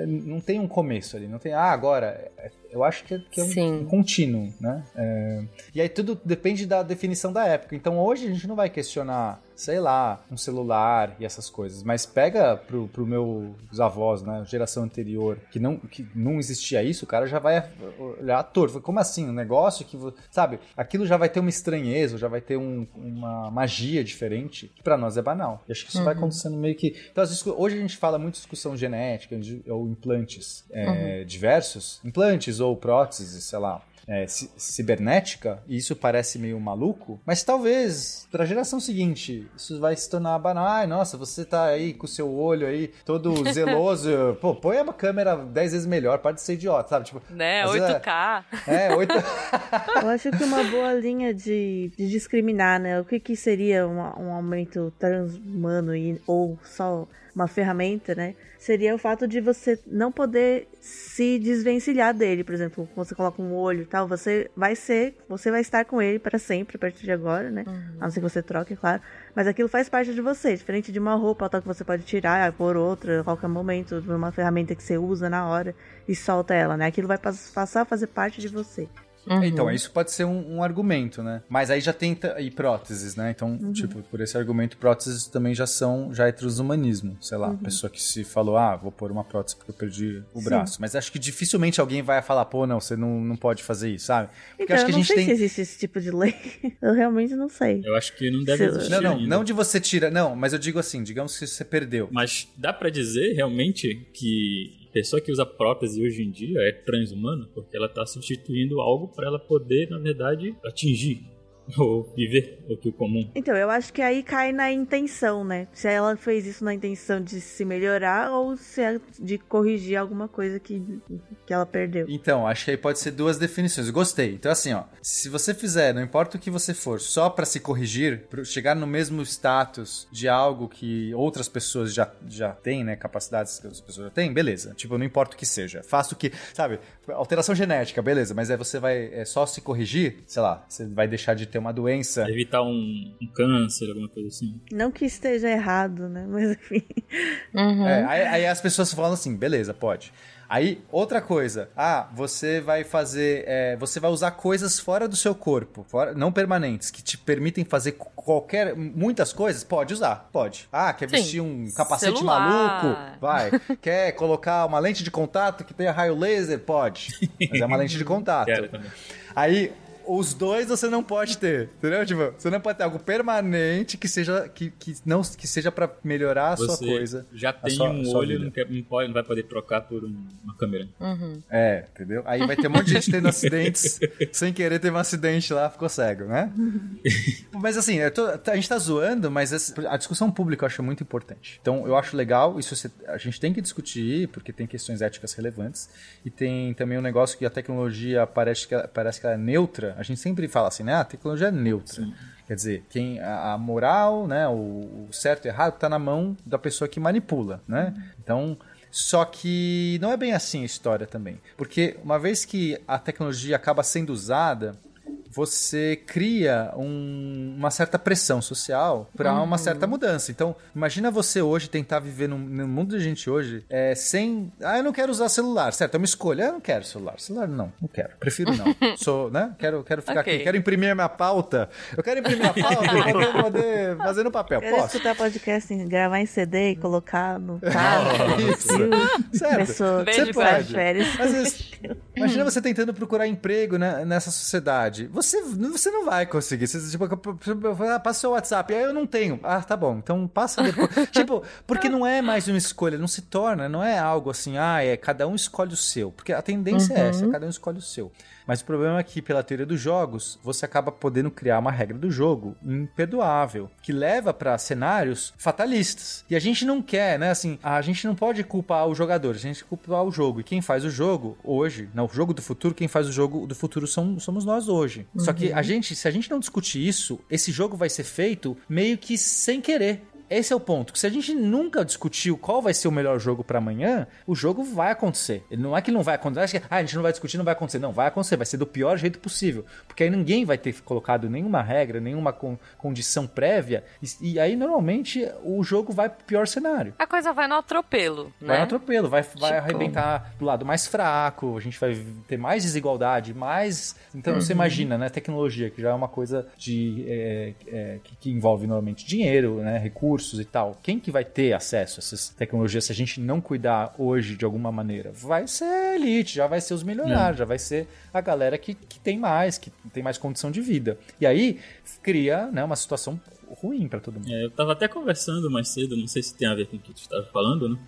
não tem um começo ali, não tem, ah, agora. Eu acho que é, que é um, um, contínuo, né? É, e aí tudo depende da definição da época. Então hoje a gente não vai questionar sei lá, um celular e essas coisas. Mas pega pro, pro meus avós, né, geração anterior, que não, que não existia isso, o cara já vai olhar torto. Como assim? Um negócio que, sabe, aquilo já vai ter uma estranheza, já vai ter um, uma magia diferente, que pra nós é banal. E acho que isso uhum. vai acontecendo meio que... Então, hoje a gente fala muito discussão genética ou implantes é, uhum. diversos, implantes ou próteses, sei lá é, cibernética, e isso parece meio maluco, mas talvez para a geração seguinte isso vai se tornar banal. Ai, nossa, você tá aí com o seu olho aí todo zeloso, pô, põe uma câmera 10 vezes melhor, pode ser idiota, sabe? Tipo, né, 8K. É, é 8 Eu acho que uma boa linha de, de discriminar, né? O que, que seria um, um aumento transhumano e, ou só uma ferramenta, né? Seria o fato de você não poder se desvencilhar dele, por exemplo, você coloca um olho e tal, você vai ser, você vai estar com ele para sempre a partir de agora, né? Uhum. A não ser que você troque, claro. Mas aquilo faz parte de você, diferente de uma roupa tal que você pode tirar por outra a qualquer momento, uma ferramenta que você usa na hora e solta ela, né? Aquilo vai passar a fazer parte de você. Uhum. Então, isso pode ser um, um, argumento, né? Mas aí já tem e próteses, né? Então, uhum. tipo, por esse argumento, próteses também já são, já é transhumanismo. Sei lá, uhum. pessoa que se falou, ah, vou pôr uma prótese porque eu perdi o Sim. braço. Mas acho que dificilmente alguém vai falar, pô, não, você não, não pode fazer isso, sabe? Porque então, acho que a gente tem. se existe esse tipo de lei. eu realmente não sei. Eu acho que não deve se... existir. Não, não, ainda. não de você tira. Não, mas eu digo assim, digamos que você perdeu. Mas dá para dizer realmente que pessoa que usa prótese hoje em dia é transhumana, porque ela está substituindo algo para ela poder, na verdade, atingir ou viver o que o comum. Então, eu acho que aí cai na intenção, né? Se ela fez isso na intenção de se melhorar ou se é de corrigir alguma coisa que, que ela perdeu. Então, acho que aí pode ser duas definições. Gostei. Então, assim, ó, se você fizer, não importa o que você for, só pra se corrigir, pra chegar no mesmo status de algo que outras pessoas já, já têm, né? Capacidades que outras pessoas já têm, beleza. Tipo, não importa o que seja. Faça o que, sabe? Alteração genética, beleza. Mas aí você vai é só se corrigir, sei lá, você vai deixar de ter uma doença. Evitar um, um câncer, alguma coisa assim. Não que esteja errado, né? Mas enfim. Uhum. É, aí, aí as pessoas falam assim, beleza, pode. Aí, outra coisa. Ah, você vai fazer. é, você vai usar coisas fora do seu corpo, fora, não permanentes, que te permitem fazer qualquer. Muitas coisas? Pode usar, pode. Ah, quer Sim. vestir um capacete Celular. maluco? Vai. quer colocar uma lente de contato que tenha raio laser? Pode. Mas é uma lente de contato. Quero também. Aí, os dois você não pode ter, entendeu? Tipo, você não pode ter algo permanente que seja que, que não que seja para melhorar a sua Você coisa. já tem sua- um a sua olho, não, quer, não, pode, não vai poder trocar por um- uma câmera. É, entendeu? Aí vai ter um monte de gente tendo acidentes, sem querer teve um acidente lá, ficou cego, né? mas assim, eu tô- a gente tá zoando, mas essa- a discussão pública eu acho muito importante. Então eu acho legal, isso você- a gente tem que discutir, porque tem questões éticas relevantes, e tem também um negócio que a tecnologia parece que, ela- parece que ela é neutra. A gente sempre fala assim, né? Ah, a tecnologia é neutra. Quer dizer, quem a, a moral, né, o, o certo e errado tá na mão da pessoa que manipula, né? Então, só que não é bem assim a história também, porque uma vez que a tecnologia acaba sendo usada, você cria um- uma certa pressão social para uma certa mudança. Então, imagina você hoje tentar viver num, no mundo de gente hoje é, sem. Ah, eu não quero usar celular, certo? É uma escolha. Eu não quero celular. Celular não, não quero. Prefiro não. Sou, né? Quero, quero ficar Ok. aqui. Quero imprimir a minha pauta. Eu quero imprimir a pauta para poder, poder fazer no papel. Quero Posso? escutar podcast, assim, gravar em CD e colocar no carro. Isso. Certo. Pessoa Você pode. férias. Vezes, imagina você tentando procurar emprego né, nessa sociedade. Você, você não vai conseguir. Você, tipo, ah, passa o seu WhatsApp. Aí eu não tenho. Ah, tá bom. Então passa depois. tipo, porque não é mais uma escolha. Não se torna, não é algo assim, ah, é cada um escolhe o seu. Porque a tendência é essa, cada um escolhe o seu. Mas o problema é que, pela teoria dos jogos, você acaba podendo criar uma regra do jogo imperdoável, que leva pra cenários fatalistas. E a gente não quer, né? Assim, a gente não pode culpar o jogador, a gente culpar o jogo. E quem faz o jogo hoje, não, o jogo do futuro, quem faz o jogo do futuro são, somos nós hoje. Só que a gente, se a gente não discutir isso, esse jogo vai ser feito meio que sem querer. Esse é o ponto. Se a gente nunca discutiu qual vai ser o melhor jogo pra amanhã, o jogo vai acontecer. Não é que não vai acontecer. Que, ah, a gente não vai discutir, não vai acontecer. Não, vai acontecer. Vai ser do pior jeito possível. Porque aí ninguém vai ter colocado nenhuma regra, nenhuma con- condição prévia. E, e aí, normalmente, o jogo vai pro pior cenário. A coisa vai no atropelo, Vai né? no atropelo, vai, vai Tipo- arrebentar do lado mais fraco, a gente vai ter mais desigualdade, mais. Então Uhum. você imagina, né? Tecnologia, que já é uma coisa de. é, é, que, que envolve normalmente dinheiro, né? Recursos e tal. Quem que vai ter acesso a essas tecnologias se a gente não cuidar hoje de alguma maneira? Vai ser a elite, já vai ser os milionários, já vai ser a galera que, que tem mais, que tem mais condição de vida. E aí cria né, uma situação ruim para todo mundo. É, eu tava até conversando mais cedo, não sei se tem a ver com o que tu estava falando, né?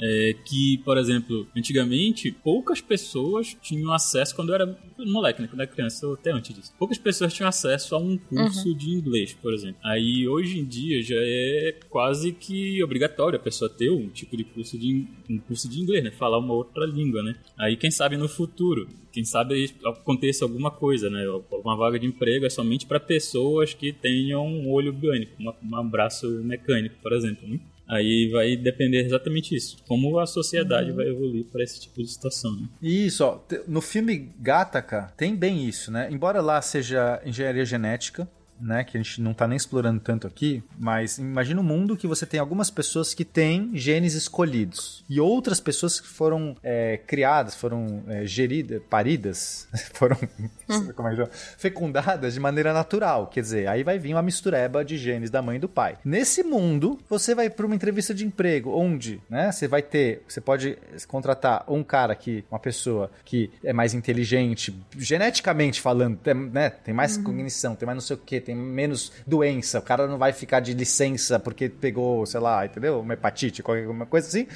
É, que, por exemplo, antigamente poucas pessoas tinham acesso, quando eu era moleque, né? quando eu era criança, ou até antes disso, poucas pessoas tinham acesso a um curso de inglês, por exemplo. Aí hoje em dia já é quase que obrigatório a pessoa ter um tipo de curso de, um curso de inglês, né? Falar uma outra língua, né? Aí quem sabe no futuro, quem sabe aconteça alguma coisa, né? Uma vaga de emprego é somente para pessoas que tenham um olho biônico, uma- um braço mecânico, por exemplo, né? Aí vai depender exatamente isso, como a sociedade vai evoluir para esse tipo de situação. Né? Isso, ó, no filme Gattaca tem bem isso, né? Embora lá seja engenharia genética, né, que a gente não tá nem explorando tanto aqui, mas imagina um mundo que você tem algumas pessoas que têm genes escolhidos e outras pessoas que foram é, criadas, foram é, geridas, paridas, foram como é que chama? fecundadas de maneira natural, quer dizer, aí vai vir uma mistureba de genes da mãe e do pai. Nesse mundo, você vai para uma entrevista de emprego, onde, né, você vai ter, você pode contratar um cara que, uma pessoa que é mais inteligente, geneticamente falando, tem, né, tem mais cognição, tem mais não sei o que, tem menos doença, o cara não vai ficar de licença porque pegou, sei lá, entendeu? Uma hepatite, qualquer coisa assim.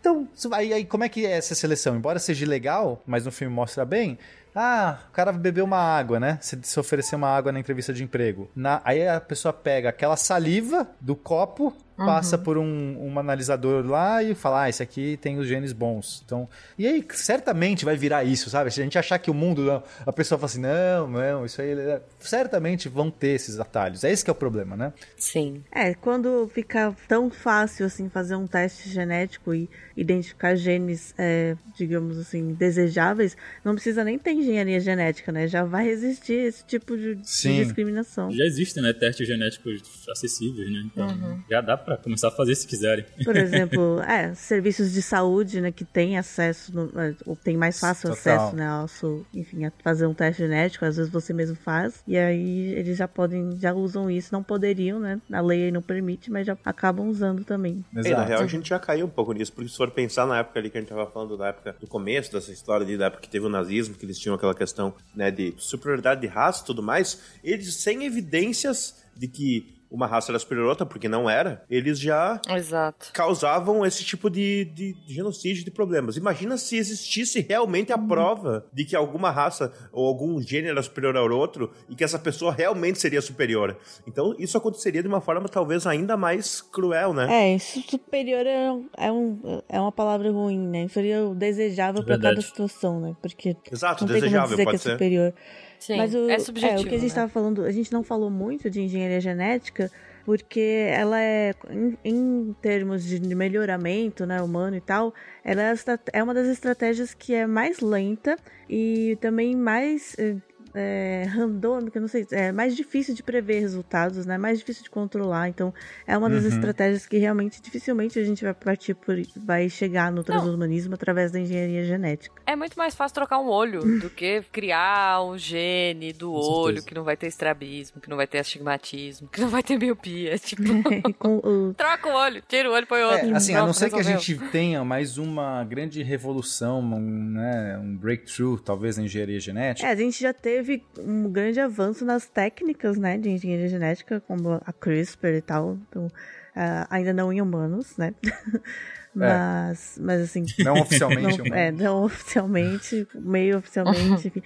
Então, vai- aí como é que é essa seleção? Embora seja legal, mas no filme mostra bem, Ah, o cara bebeu uma água, né? Se, se oferecer uma água na entrevista de emprego. Na, aí a pessoa pega aquela saliva do copo, passa Uhum. por um, um analisador lá e fala, ah, esse aqui tem os genes bons. Então, e aí certamente vai virar isso, sabe? Se a gente achar que o mundo, a pessoa fala assim, não, não, isso aí, é-" certamente vão ter esses atalhos. É esse que é o problema, né? Sim. É, quando fica tão fácil assim fazer um teste genético e identificar genes, é, digamos assim, desejáveis, não precisa nem ter engenharia genética, né? Já vai existir esse tipo de, de discriminação. Já existem, né, testes genéticos acessíveis, né? Então já dá pra começar a fazer se quiserem. Por exemplo, é, serviços de saúde, né, que tem acesso, no, é, ou tem mais fácil Total. acesso, né, ao seu, enfim, a fazer um teste genético, às vezes você mesmo faz, e aí eles já podem, já usam isso, não poderiam, né, a lei aí não permite, mas já acabam usando também. E, na real, a gente já caiu um pouco nisso, porque se for pensar na época ali que a gente tava falando, da época do começo dessa história ali, da época que teve o nazismo, que eles tinham aquela questão, né, de superioridade de raça e tudo mais, eles, sem evidências de que uma raça era superior a outra, porque não era, eles já Exato. causavam esse tipo de, de, de genocídio, de problemas. Imagina se existisse realmente a prova de que alguma raça ou algum gênero era superior ao outro e que essa pessoa realmente seria superior. Então, isso aconteceria de uma forma talvez ainda mais cruel, né? É, isso superior é, um- é, um, é uma palavra ruim, né, seria o desejável para cada situação, né, porque Exato, não tem como desejável, dizer que pode é ser. superior. Sim. Mas o, é subjetivo. o que a gente né? tava falando, a gente não falou muito de engenharia genética, porque ela é, em, em termos de melhoramento né, humano e tal, ela é, é uma das estratégias que é mais lenta e também mais eh, é, randômica, eu não sei, é mais difícil de prever resultados, né? Mais difícil de controlar. Então, é uma das estratégias que realmente dificilmente a gente vai partir por, vai chegar no transhumanismo através da engenharia genética. É muito mais fácil trocar um olho do que criar um gene do olho certeza. que não vai ter estrabismo, que não vai ter astigmatismo, que não vai ter miopia. Tipo, com o, troca o olho, tira o olho, põe outro. É, assim, a não ser que a gente tenha mais uma grande revolução, um, né, um breakthrough, talvez, na engenharia genética. É, a gente já teve um grande avanço nas técnicas, né, de engenharia genética, como a CRISPR e tal. Então, ah, ainda não em humanos, né? mas, mas assim. Não oficialmente. não, é, não oficialmente, meio oficialmente, enfim.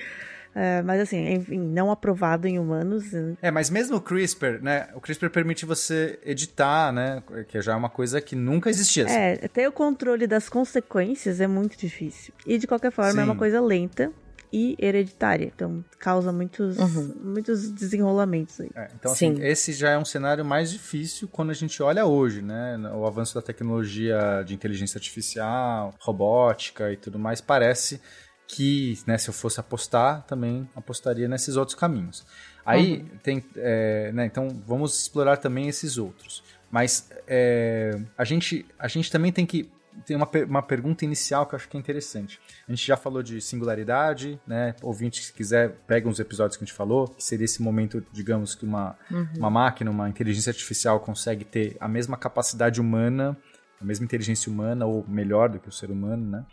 É, mas assim, enfim, não aprovado em humanos. É, mas mesmo o CRISPR, né? O CRISPR permite você editar, né? Que já é uma coisa que nunca existia. É, ter o controle das consequências é muito difícil. E de qualquer forma é uma Sim. coisa lenta e hereditária. Então causa muitos, muitos desenrolamentos aí. É, então, assim, Sim. esse já é um cenário mais difícil quando a gente olha hoje, né? O avanço da tecnologia de inteligência artificial, robótica e tudo mais, parece que, né, se eu fosse apostar, também apostaria nesses outros caminhos. Aí tem, é, né, então vamos explorar também esses outros. Mas é, a, gente, a gente também tem que tem uma, uma pergunta inicial que eu acho que é interessante. A gente já falou de singularidade, né? Ouvinte, se quiser, pega uns episódios que a gente falou, que seria esse momento, digamos, que uma, uma máquina, uma inteligência artificial consegue ter a mesma capacidade humana, a mesma inteligência humana, ou melhor do que o ser humano, né?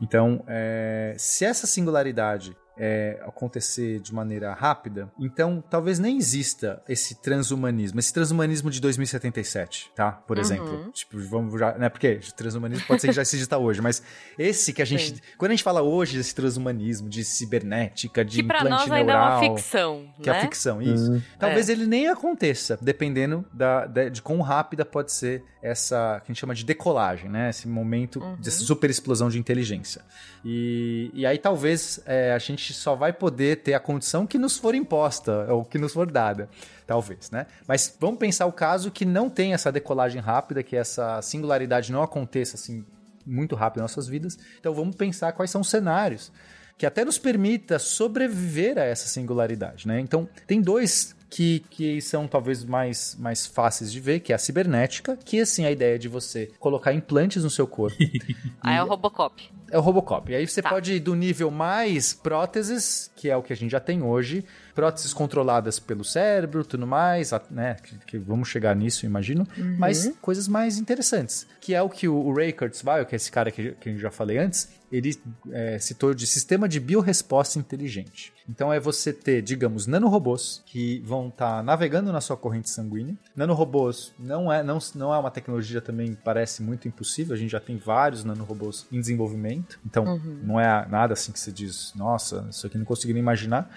Então, é, se essa singularidade é, acontecer de maneira rápida, então talvez nem exista esse transhumanismo, esse transhumanismo de 2077, tá? Por exemplo. Tipo, vamos já, né? Porque transhumanismo pode ser que já exista hoje, mas esse que a gente, Sim. quando a gente fala hoje desse transhumanismo, de cibernética, de Que pra implante nós ainda é uma ficção, que é né? a ficção, isso. Talvez ele nem aconteça, dependendo da, da- de quão rápida pode ser essa que a gente chama de decolagem, né? Esse momento dessa super explosão de inteligência. E, e aí talvez é, a gente só vai poder ter a condição que nos for imposta, ou que nos for dada. Talvez, né? Mas vamos pensar o caso que não tem essa decolagem rápida, que essa singularidade não aconteça assim muito rápido em nossas vidas. Então vamos pensar quais são os cenários que até nos permita sobreviver a essa singularidade, né? Então, tem dois que, que são talvez mais, mais fáceis de ver, que é a cibernética, que assim, a ideia de você colocar implantes no seu corpo. Ah, é o Robocop. É o Robocop. E aí você Tá. pode ir do nível mais próteses, que é o que a gente já tem hoje, próteses controladas pelo cérebro, tudo mais, né? Que, que vamos chegar nisso, imagino. Mas coisas mais interessantes, que é o que o, o Ray Kurzweil, que é esse cara que, que eu já falei antes, ele é, citou de sistema de biorresposta inteligente. Então é você ter, digamos, nanorobôs que vão estar navegando na sua corrente sanguínea. Nanorobôs não é, não, não é uma tecnologia também parece muito impossível. A gente já tem vários nanorobôs em desenvolvimento. Então não é nada assim que você diz, nossa, isso aqui não consegui nem imaginar.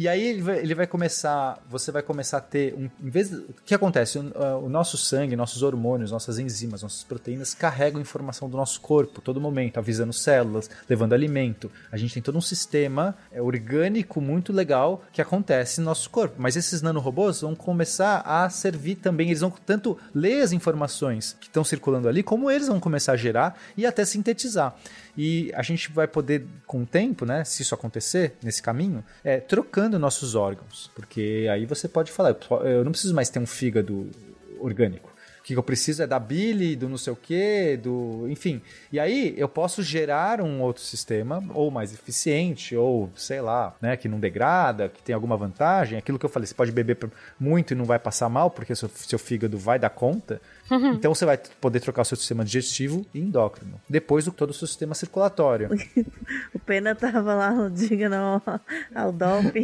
E aí ele vai, ele vai começar, você vai começar a ter um, em vez o que acontece? O, o nosso sangue, nossos hormônios, nossas enzimas, nossas proteínas carregam informação do nosso corpo todo momento, avisando células, levando alimento. A gente tem todo um sistema é, orgânico muito legal que acontece no nosso corpo. Mas esses nanorobôs vão começar a servir também, eles vão tanto ler as informações que estão circulando ali, como eles vão começar a gerar e até sintetizar. E a gente vai poder, com o tempo, né, se isso acontecer nesse caminho, é, trocando nossos órgãos. Porque aí você pode falar, eu não preciso mais ter um fígado orgânico. Que eu preciso é da bile, do não sei o que, do. Enfim. E aí eu posso gerar um outro sistema, ou mais eficiente, ou sei lá, né, que não degrada, que tem alguma vantagem. Aquilo que eu falei, você pode beber muito e não vai passar mal, porque seu, seu fígado vai dar conta. Então você vai poder trocar o seu sistema digestivo e endócrino. Depois o todo o seu sistema circulatório. O Pena tava lá no Diga Não ao Doping.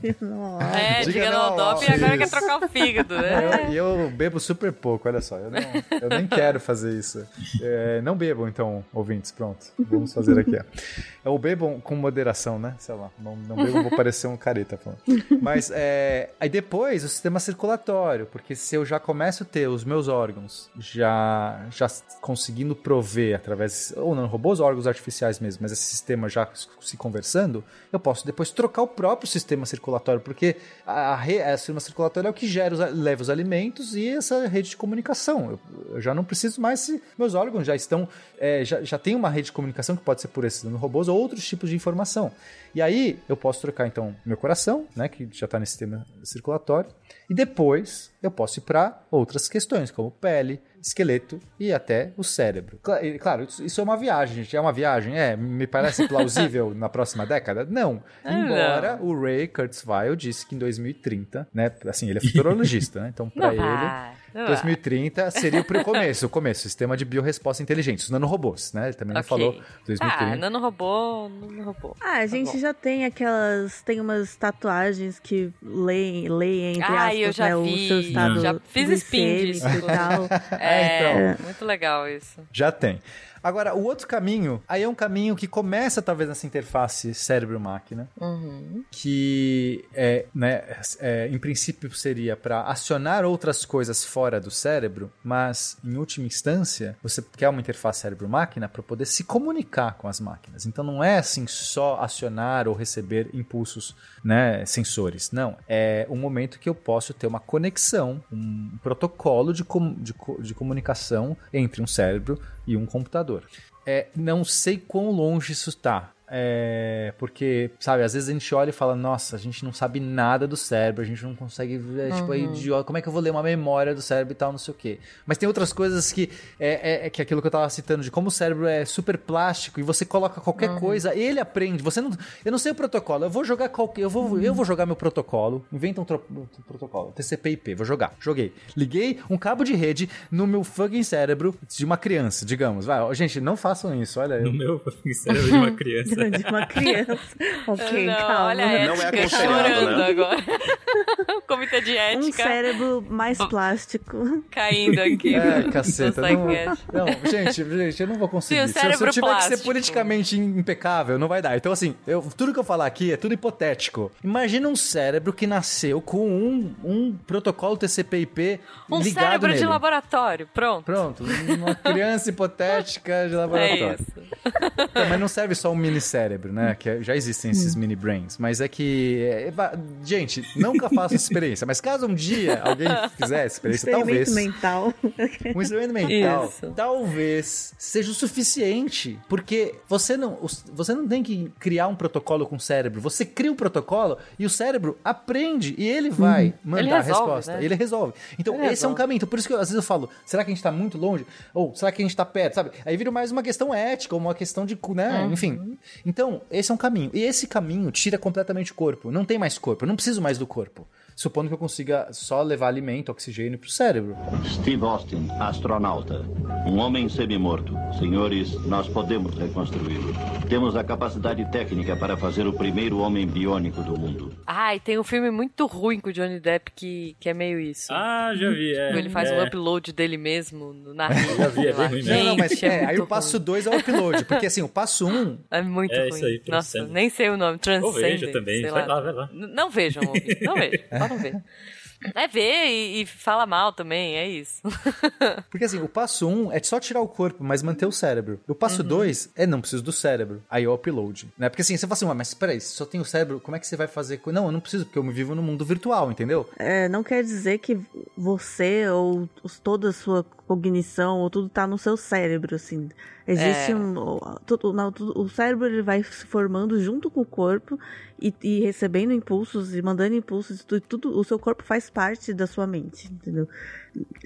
Diga Não ao É, Diga diga não, ao doping e agora isso. quer trocar o fígado, né? E eu, eu bebo super pouco, olha só. Eu, não- eu nem quero fazer isso. É, não bebam, então, ouvintes, pronto. Vamos fazer aqui. ó. Eu bebam com moderação, né? Sei lá, não, não bebam, vou parecer um careta falando. Mas é, aí depois o sistema circulatório, porque se eu já começo a ter os meus órgãos já, já conseguindo prover através, ou não, robôs ou órgãos artificiais mesmo, mas esse sistema já se conversando, eu posso depois trocar o próprio sistema circulatório, porque a, re- a sistema circulatório é o que gera, os, leva os alimentos e essa rede de comunicação. Eu, eu já não preciso mais se meus órgãos já estão, é, já, já tem uma rede de comunicação que pode ser por esses robôs ou outros tipos de informação. E aí eu posso trocar então meu coração, né, que já está nesse sistema circulatório, e depois eu posso ir para outras questões, como pele, esqueleto e até o cérebro. Cla- Claro, isso é uma viagem, gente. É uma viagem? É, me parece plausível na próxima década? Não. Ah, Embora o Ray Kurzweil disse que em 2030, né, assim, ele é futurologista, né? Então para Não ele vai, não vai. 2030 seria o começo, o começo, sistema de biorresposta inteligente, os nanorobôs, né? Ele também Ok. falou Ah, 2030. nanorobô, nanorobô. Ah, a gente bom. já tem aquelas. Tem umas tatuagens que leem, leem entre Ah, aspas, eu já né, vi, o seu estado já fiz spin disso. e tal. É, então. muito legal isso. Já tem. Agora, o outro caminho, aí é um caminho que começa talvez nessa interface cérebro-máquina, Uhum. que é, né, é, em princípio seria para acionar outras coisas fora do cérebro, mas em última instância você quer uma interface cérebro-máquina para poder se comunicar com as máquinas. Então não é assim só acionar ou receber impulsos, né, sensores. Não, é um momento que eu posso ter uma conexão, um protocolo de, com- de, de comunicação entre um cérebro e um computador. É, não sei quão longe isso está. É, porque, sabe, às vezes a gente olha e fala, nossa, a gente não sabe nada do cérebro, a gente não consegue ver, tipo, aí, idiota, como é que eu vou ler uma memória do cérebro e tal, não sei o quê. Mas tem outras coisas que é, é, é que aquilo que eu tava citando, de como o cérebro é super plástico e você coloca qualquer coisa, ele aprende. Você não. Eu não sei o protocolo, eu vou jogar qualquer. Eu vou, eu vou jogar meu protocolo, inventa um, tro- um protocolo, TCP/IP, vou jogar. Joguei. Liguei um cabo de rede no meu fucking cérebro de uma criança, digamos. Vai, gente, não façam isso, olha. No Eu, meu cérebro de uma criança. De uma criança. ok, não, calma. olha a Não é ética aconselhado, chorando né? agora. o comitê de Um ética cérebro mais plástico. caindo aqui. É, caceta. Não, não, gente, gente, eu não vou conseguir. Sim, se, eu- se eu cérebro tiver que ser plástico. politicamente impecável, não vai dar. Então, assim, eu, tudo que eu falar aqui é tudo hipotético. Imagina um cérebro que nasceu com um, um protocolo TCP/IP Um ligado cérebro nele. de laboratório, pronto. Pronto, uma criança hipotética de É laboratório. isso. Então, mas não serve só um mini cérebro, né? Que é- já existem esses mini brains. Mas é que. é, va- gente, nunca façam essa experiência. Mas caso um dia alguém fizer essa experiência, talvez. mental. Um experimento mental Isso. talvez seja o suficiente, porque você não, você não tem que criar um protocolo com o cérebro. Você cria um protocolo e o cérebro aprende e ele vai mandar Ele a resolve, resposta. né? Ele resolve. Então, Ele esse é um resolve. caminho. Então, por isso que eu, às vezes eu falo, será que a gente tá muito longe? Ou será que a gente tá perto? Sabe? Aí vira mais uma questão ética, ou uma questão de, né? Uhum. Enfim. Então, esse é um caminho. E esse caminho tira completamente o corpo. Não tem mais corpo. Eu não preciso mais do corpo supondo que eu consiga só levar alimento, oxigênio para o cérebro. Steve Austin, astronauta. Um homem semi-morto. Senhores, nós podemos reconstruí-lo. Temos a capacidade técnica para fazer o primeiro homem biônico do mundo. Ai, tem um filme muito ruim com o Johnny Depp que, que é meio isso. Ah, já vi, é. Ele faz o é. um upload dele mesmo na Já vi, é bem ruim mesmo. Não, não, mas Gente, é, aí o passo ruim. 2 é o upload, porque assim, o passo 1 um, É muito É ruim. isso aí, Nossa, nem sei o nome. Ou Transcendent. veja também, sei vai lá, vai lá. Não vejam, não vejam. Só não ver. É ver e, e fala mal também, é isso. Porque assim, o passo 1 um é só tirar o corpo, mas manter o cérebro. O passo Uhum. 2 é não preciso do cérebro. Aí é o upload. Né? Porque assim, você fala assim, "Ué, mas peraí, se só tem o cérebro, como é que você vai fazer? co-" Não, eu não preciso, porque eu vivo no mundo virtual, entendeu? É, não quer dizer que você ou toda a sua cognição ou tudo tá no seu cérebro, assim. Existe É. um. o- tudo- não, tudo- o cérebro ele vai se formando junto com o corpo e, e recebendo impulsos e mandando impulsos. Tudo, tudo, o seu corpo faz parte da sua mente, entendeu?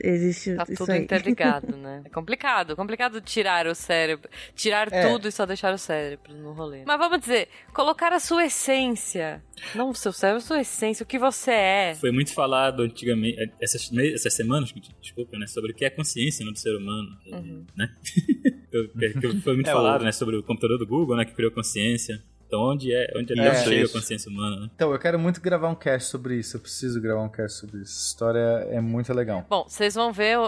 Existe Tá isso tudo aí. interligado, né? É complicado, complicado tirar o cérebro, tirar É. tudo e só deixar o cérebro no rolê. Mas vamos dizer, colocar a sua essência, não o seu cérebro, a sua essência, o que você é. Foi muito falado antigamente, essas, essas semanas, desculpa, né, sobre o que é consciência né, do ser humano, Uhum. né? Que- que- que foi muito É, falado, o- né, sobre o computador do Google, né, que criou consciência. Então, onde é, onde é, Isso, chega isso. a consciência humana, né? Então, eu quero muito gravar um cast sobre isso. Eu preciso gravar um cast sobre isso. Essa história é muito legal. Bom, vocês vão ver,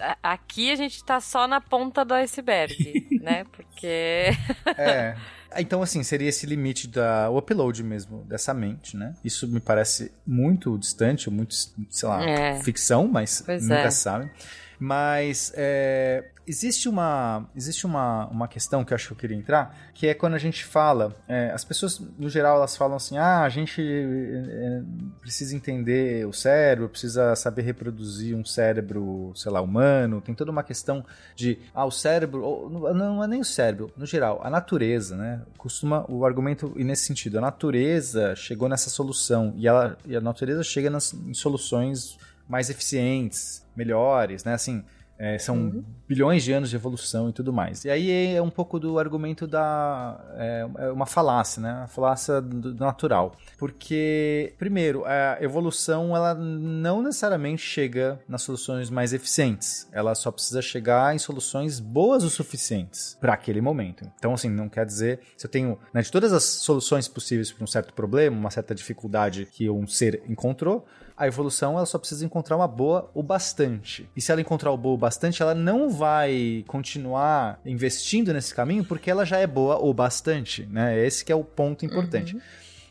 a- aqui a gente tá só na ponta do iceberg, né? Porque É. Então, assim, seria esse limite da o upload mesmo, dessa mente, né? Isso me parece muito distante, muito, sei lá, É. ficção, mas Pois nunca é. se sabe. Mas é, existe, uma, existe uma, uma questão que eu acho que eu queria entrar, que é quando a gente fala, é, as pessoas, no geral, elas falam assim, ah, a gente é, precisa entender o cérebro, precisa saber reproduzir um cérebro, sei lá, humano, tem toda uma questão de, ah, o cérebro, ou, não, é nem o cérebro, no geral, a natureza, né? Costuma o argumento ir nesse sentido, a natureza chegou nessa solução, e, ela, e a natureza chega nas, em soluções mais eficientes, melhores, né? Assim, é, são bilhões de anos de evolução e tudo mais. E aí é um pouco do argumento da. É, é uma falácia, né? A falácia do, do natural. Porque, primeiro, a evolução ela não necessariamente chega nas soluções mais eficientes. Ela só precisa chegar em soluções boas o suficientes para aquele momento. Então, assim, não quer dizer. Se eu tenho. Né, de todas as soluções possíveis para um certo problema, uma certa dificuldade que um ser encontrou, a evolução ela só precisa encontrar uma boa o bastante. E se ela encontrar o boa o bastante, ela não vai continuar investindo nesse caminho porque ela já é boa o bastante, né? Esse que é o ponto importante.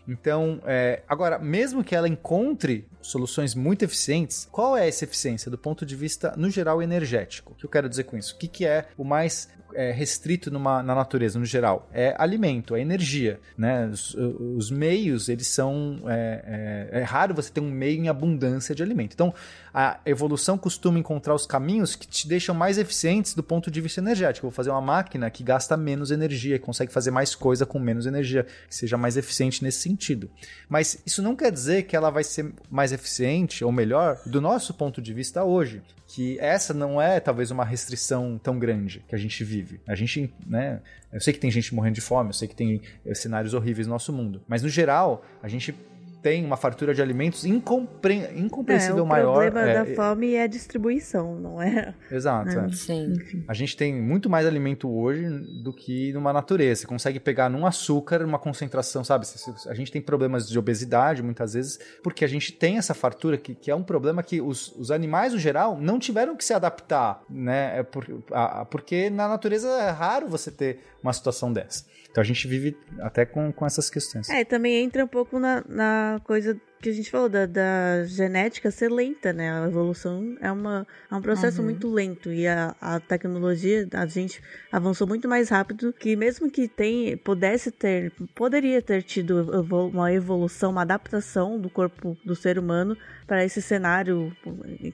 Então, é, agora, mesmo que ela encontre soluções muito eficientes, qual é essa eficiência do ponto de vista, no geral, energético? O que eu quero dizer com isso? O que, que é o mais é, restrito numa, na natureza, no geral? É alimento, é energia, né? Os, os meios, eles são... É, é, é raro você ter um meio em abundância de alimento. Então, a evolução costuma encontrar os caminhos que te deixam mais eficientes do ponto de vista energético. Eu vou fazer uma máquina que gasta menos energia, que consegue fazer mais coisa com menos energia, que seja mais eficiente nesse sentido. Mas isso não quer dizer que ela vai ser mais eficiente ou melhor do nosso ponto de vista hoje. Que essa não é talvez uma restrição tão grande que a gente vive. A gente, né? Eu sei que tem gente morrendo de fome, eu sei que tem eh, cenários horríveis no nosso mundo. Mas no geral, a gente tem uma fartura de alimentos incompre... incompreensível é, o maior. problema é, da fome é a distribuição, não é? Exato. é. Sim. A gente tem muito mais alimento hoje do que numa natureza. Você consegue pegar num açúcar uma concentração, sabe? A gente tem problemas de obesidade muitas vezes porque a gente tem essa fartura que, que é um problema que os, os animais, no geral, não tiveram que se adaptar, né? É por, a, a- porque na natureza é raro você ter uma situação dessa. Então a gente vive até com, com essas questões. É, também entra um pouco na, na coisa que a gente falou da, da genética ser lenta, né? A evolução é, uma, é um processo Uhum. muito lento e a, a tecnologia, a gente avançou muito mais rápido que mesmo que tem, pudesse ter, poderia ter tido uma evolução, uma adaptação do corpo do ser humano para esse cenário,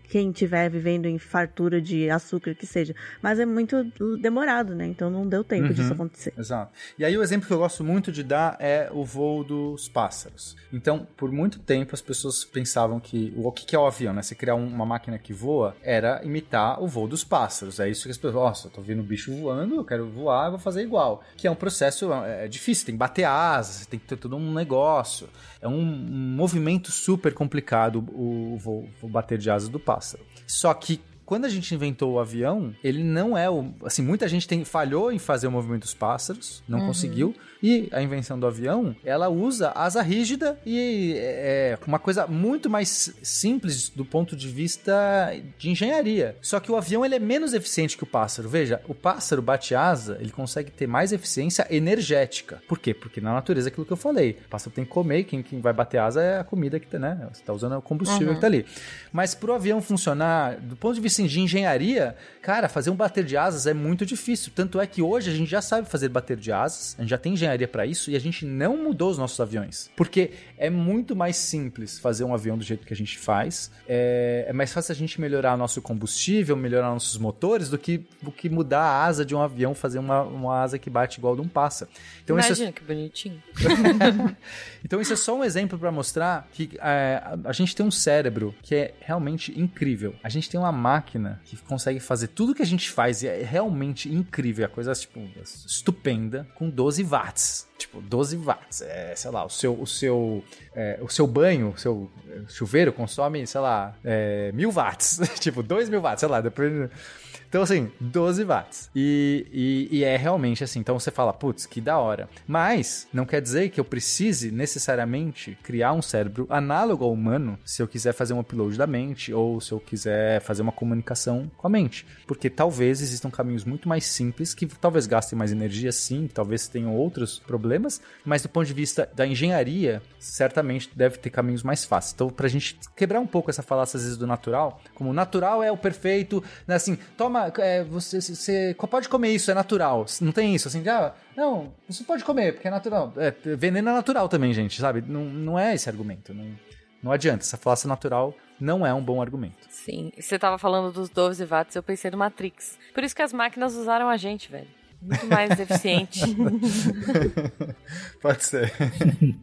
quem estiver vivendo em fartura de açúcar que seja. Mas é muito demorado, né? Então não deu tempo Uhum. disso acontecer. Exato. E aí o exemplo que eu gosto muito de dar é o voo dos pássaros. Então, por muito tempo, tempo as pessoas pensavam que o, que, que é o avião, né? Você criar um- uma máquina que voa era imitar o voo dos pássaros. É isso que as pessoas, nossa, eu tô vendo um bicho voando, eu quero voar, eu vou fazer igual. Que é um processo é, é difícil, tem que bater asas, tem que ter todo um negócio. É um, um movimento super complicado o, o voo, o bater de asas do pássaro. Só que quando a gente inventou o avião, ele não é o. Assim, muita gente tem, falhou em fazer o movimento dos pássaros, não conseguiu. E a invenção do avião, ela usa asa rígida e é uma coisa muito mais simples do ponto de vista de engenharia. Só que o avião ele é menos eficiente que o pássaro. Veja, o pássaro bate asa, ele consegue ter mais eficiência energética. Por quê? Porque na natureza é aquilo que eu falei. O pássaro tem que comer quem, quem vai bater asa é a comida que tá, né? Você tá usando o combustível que tá ali. Mas pro avião funcionar, do ponto de vista de engenharia, cara, fazer um bater de asas é muito difícil. Tanto é que hoje a gente já sabe fazer bater de asas, a gente já tem engenharia para isso e a gente não mudou os nossos aviões. Porque é muito mais simples fazer um avião do jeito que a gente faz. É, é mais fácil a gente melhorar nosso combustível, melhorar nossos motores, do que, do que mudar a asa de um avião, fazer uma, uma asa que bate igual de um pássaro. Então é Imagina que bonitinho. então isso é só um exemplo para mostrar que é, a, a gente tem um cérebro que é realmente incrível. A gente tem uma máquina que consegue fazer tudo que a gente faz e é realmente incrível. É coisa tipo estupenda com 12 watts. Tipo, 12 watts. É, sei lá, o seu, o seu, é, o seu banho, o seu chuveiro consome, sei lá, é, mil watts. tipo, 2 mil watts, sei lá, depois. Então, assim, 12 watts. E, e, e é realmente assim. Então você fala, putz, que da hora. Mas não quer dizer que eu precise necessariamente criar um cérebro análogo ao humano se eu quiser fazer um upload da mente ou se eu quiser fazer uma comunicação com a mente. Porque talvez existam caminhos muito mais simples que talvez gastem mais energia, sim, talvez tenham outros problemas, mas do ponto de vista da engenharia, certamente deve ter caminhos mais fáceis. Então, pra gente quebrar um pouco essa falácia às vezes do natural, como natural é o perfeito, né, assim, toma, é, você, você pode comer isso, é natural. Não tem isso, assim, ah, não, você pode comer, porque é natural. É, veneno é natural também, gente, sabe? Não, não é esse argumento. Não, não adianta. Essa falácia natural não é um bom argumento. Sim, você tava falando dos 12 watts, eu pensei no Matrix. Por isso que as máquinas usaram a gente, velho. Muito mais eficiente. Pode ser.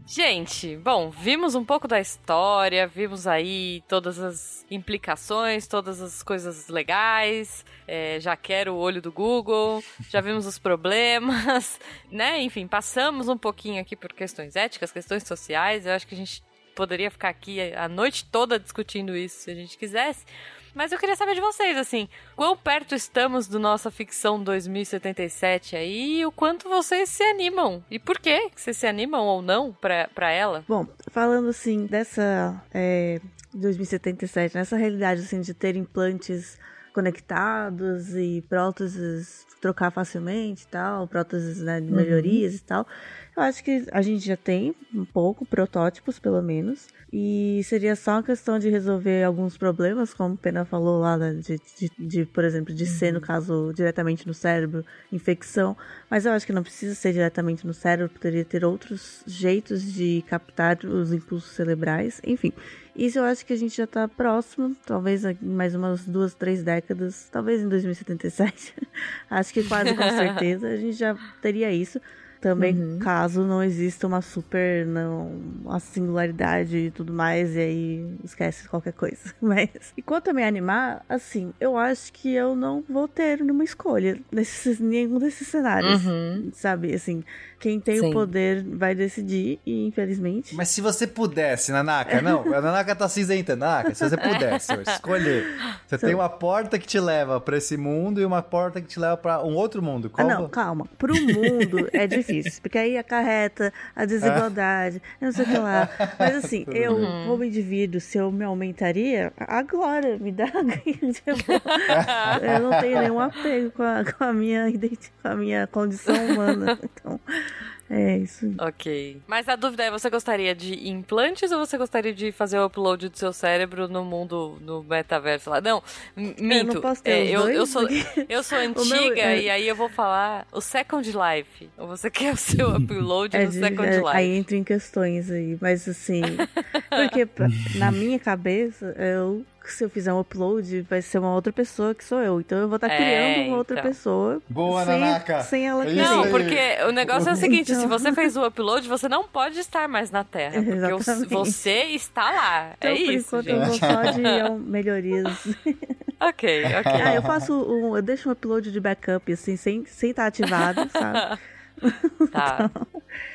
Gente, bom, vimos um pouco da história, vimos aí todas as implicações, todas as coisas legais. é, já quero o olho do Google, já vimos os problemas, né? Enfim, passamos um pouquinho aqui por questões éticas, questões sociais. Eu acho que a gente poderia ficar aqui a noite toda discutindo isso se a gente quisesse. Mas eu queria saber de vocês, assim, quão perto estamos do nossa ficção 2077 aí e o quanto vocês se animam. E por que vocês se animam ou não pra, pra ela? Bom, falando assim dessa é, 2077, nessa realidade assim de ter implantes conectados e próteses trocar facilmente e tal, próteses né, de melhorias e tal. Eu acho que a gente já tem um pouco, protótipos pelo menos. E seria só uma questão de resolver alguns problemas, como o Pena falou lá, né, de, de, de, por exemplo, de ser, no caso, diretamente no cérebro, infecção. Mas eu acho que não precisa ser diretamente no cérebro, poderia ter outros jeitos de captar os impulsos cerebrais. Enfim, isso eu acho que a gente já tá próximo, talvez mais umas duas, três décadas, talvez em 2077. acho que quase com certeza a gente já teria isso. Também, caso não exista uma super, não, uma singularidade e tudo mais, e aí esquece qualquer coisa. Mas, e quanto a me animar, assim, eu acho que eu não vou ter nenhuma escolha nesses, nenhum desses cenários. Sabe, assim, quem tem Sim. o poder vai decidir, e infelizmente. Mas se você pudesse, Nanaka, não, a Nanaka tá cinzenta, Nanaka, se você pudesse escolher, você tem uma porta que te leva pra esse mundo e uma porta que te leva pra um outro mundo. Ah, Qual não, vo- calma. Pro mundo é difícil, porque aí acarreta a desigualdade, eu não sei o que lá. Mas assim, eu, como indivíduo, se eu me aumentaria, agora me dá. eu não tenho nenhum apego com a, com a minha identi- com a minha condição humana. Então, é isso. Ok. Mas a dúvida é, você gostaria de implantes ou você gostaria de fazer o upload do seu cérebro no mundo, no metaverso lá? Não, minto. não posso ter É, eu, eu sou, eu sou o meu antiga é- e aí eu vou falar o Second Life. Ou você quer o seu upload É no de- Second é- Life? aí entra em questões aí, mas assim, porque na minha cabeça eu se eu fizer um upload, vai ser uma outra pessoa que sou eu. Então eu vou estar É, criando uma outra então. pessoa. Boa, sem, Nanaka. Sem ela É querer. Não, porque o negócio é o seguinte: se Então. você fez o upload, você não pode estar mais na Terra. Porque você está lá. Então, é por isso, enquanto, eu gente. vou só de melhorias. Ok, ok. ah, eu faço um. Eu deixo um upload de backup, assim, sem estar sem tá ativado, sabe? Tá.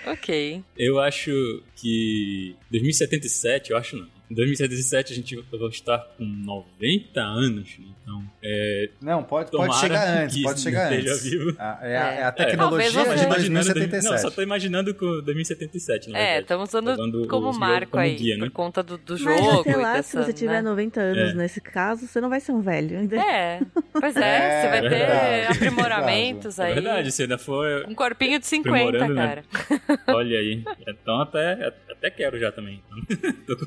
Ok. Eu acho que 2077, eu acho não. Em 2077 a gente vai estar com 90 anos, né? então é, Não, pode, pode chegar antes, pode chegar antes. vivo. Ah, é, a- É. é a É. tecnologia Talvez de você- imaginando 2077. Não, só tô imaginando com 2077, na É, estamos usando Usando como o jogo marco como aí, guia, né? por conta do, do Mas jogo até e lá, dessa, se você tiver né? 90 anos É. nesse caso, você não vai ser um velho. ainda. É, pois é, É, você vai ter verdade. aprimoramentos É aí. verdade, se ainda for. Um corpinho de 50, Aprimorando, né? cara. Olha aí. Então até, até quero já também. Tô com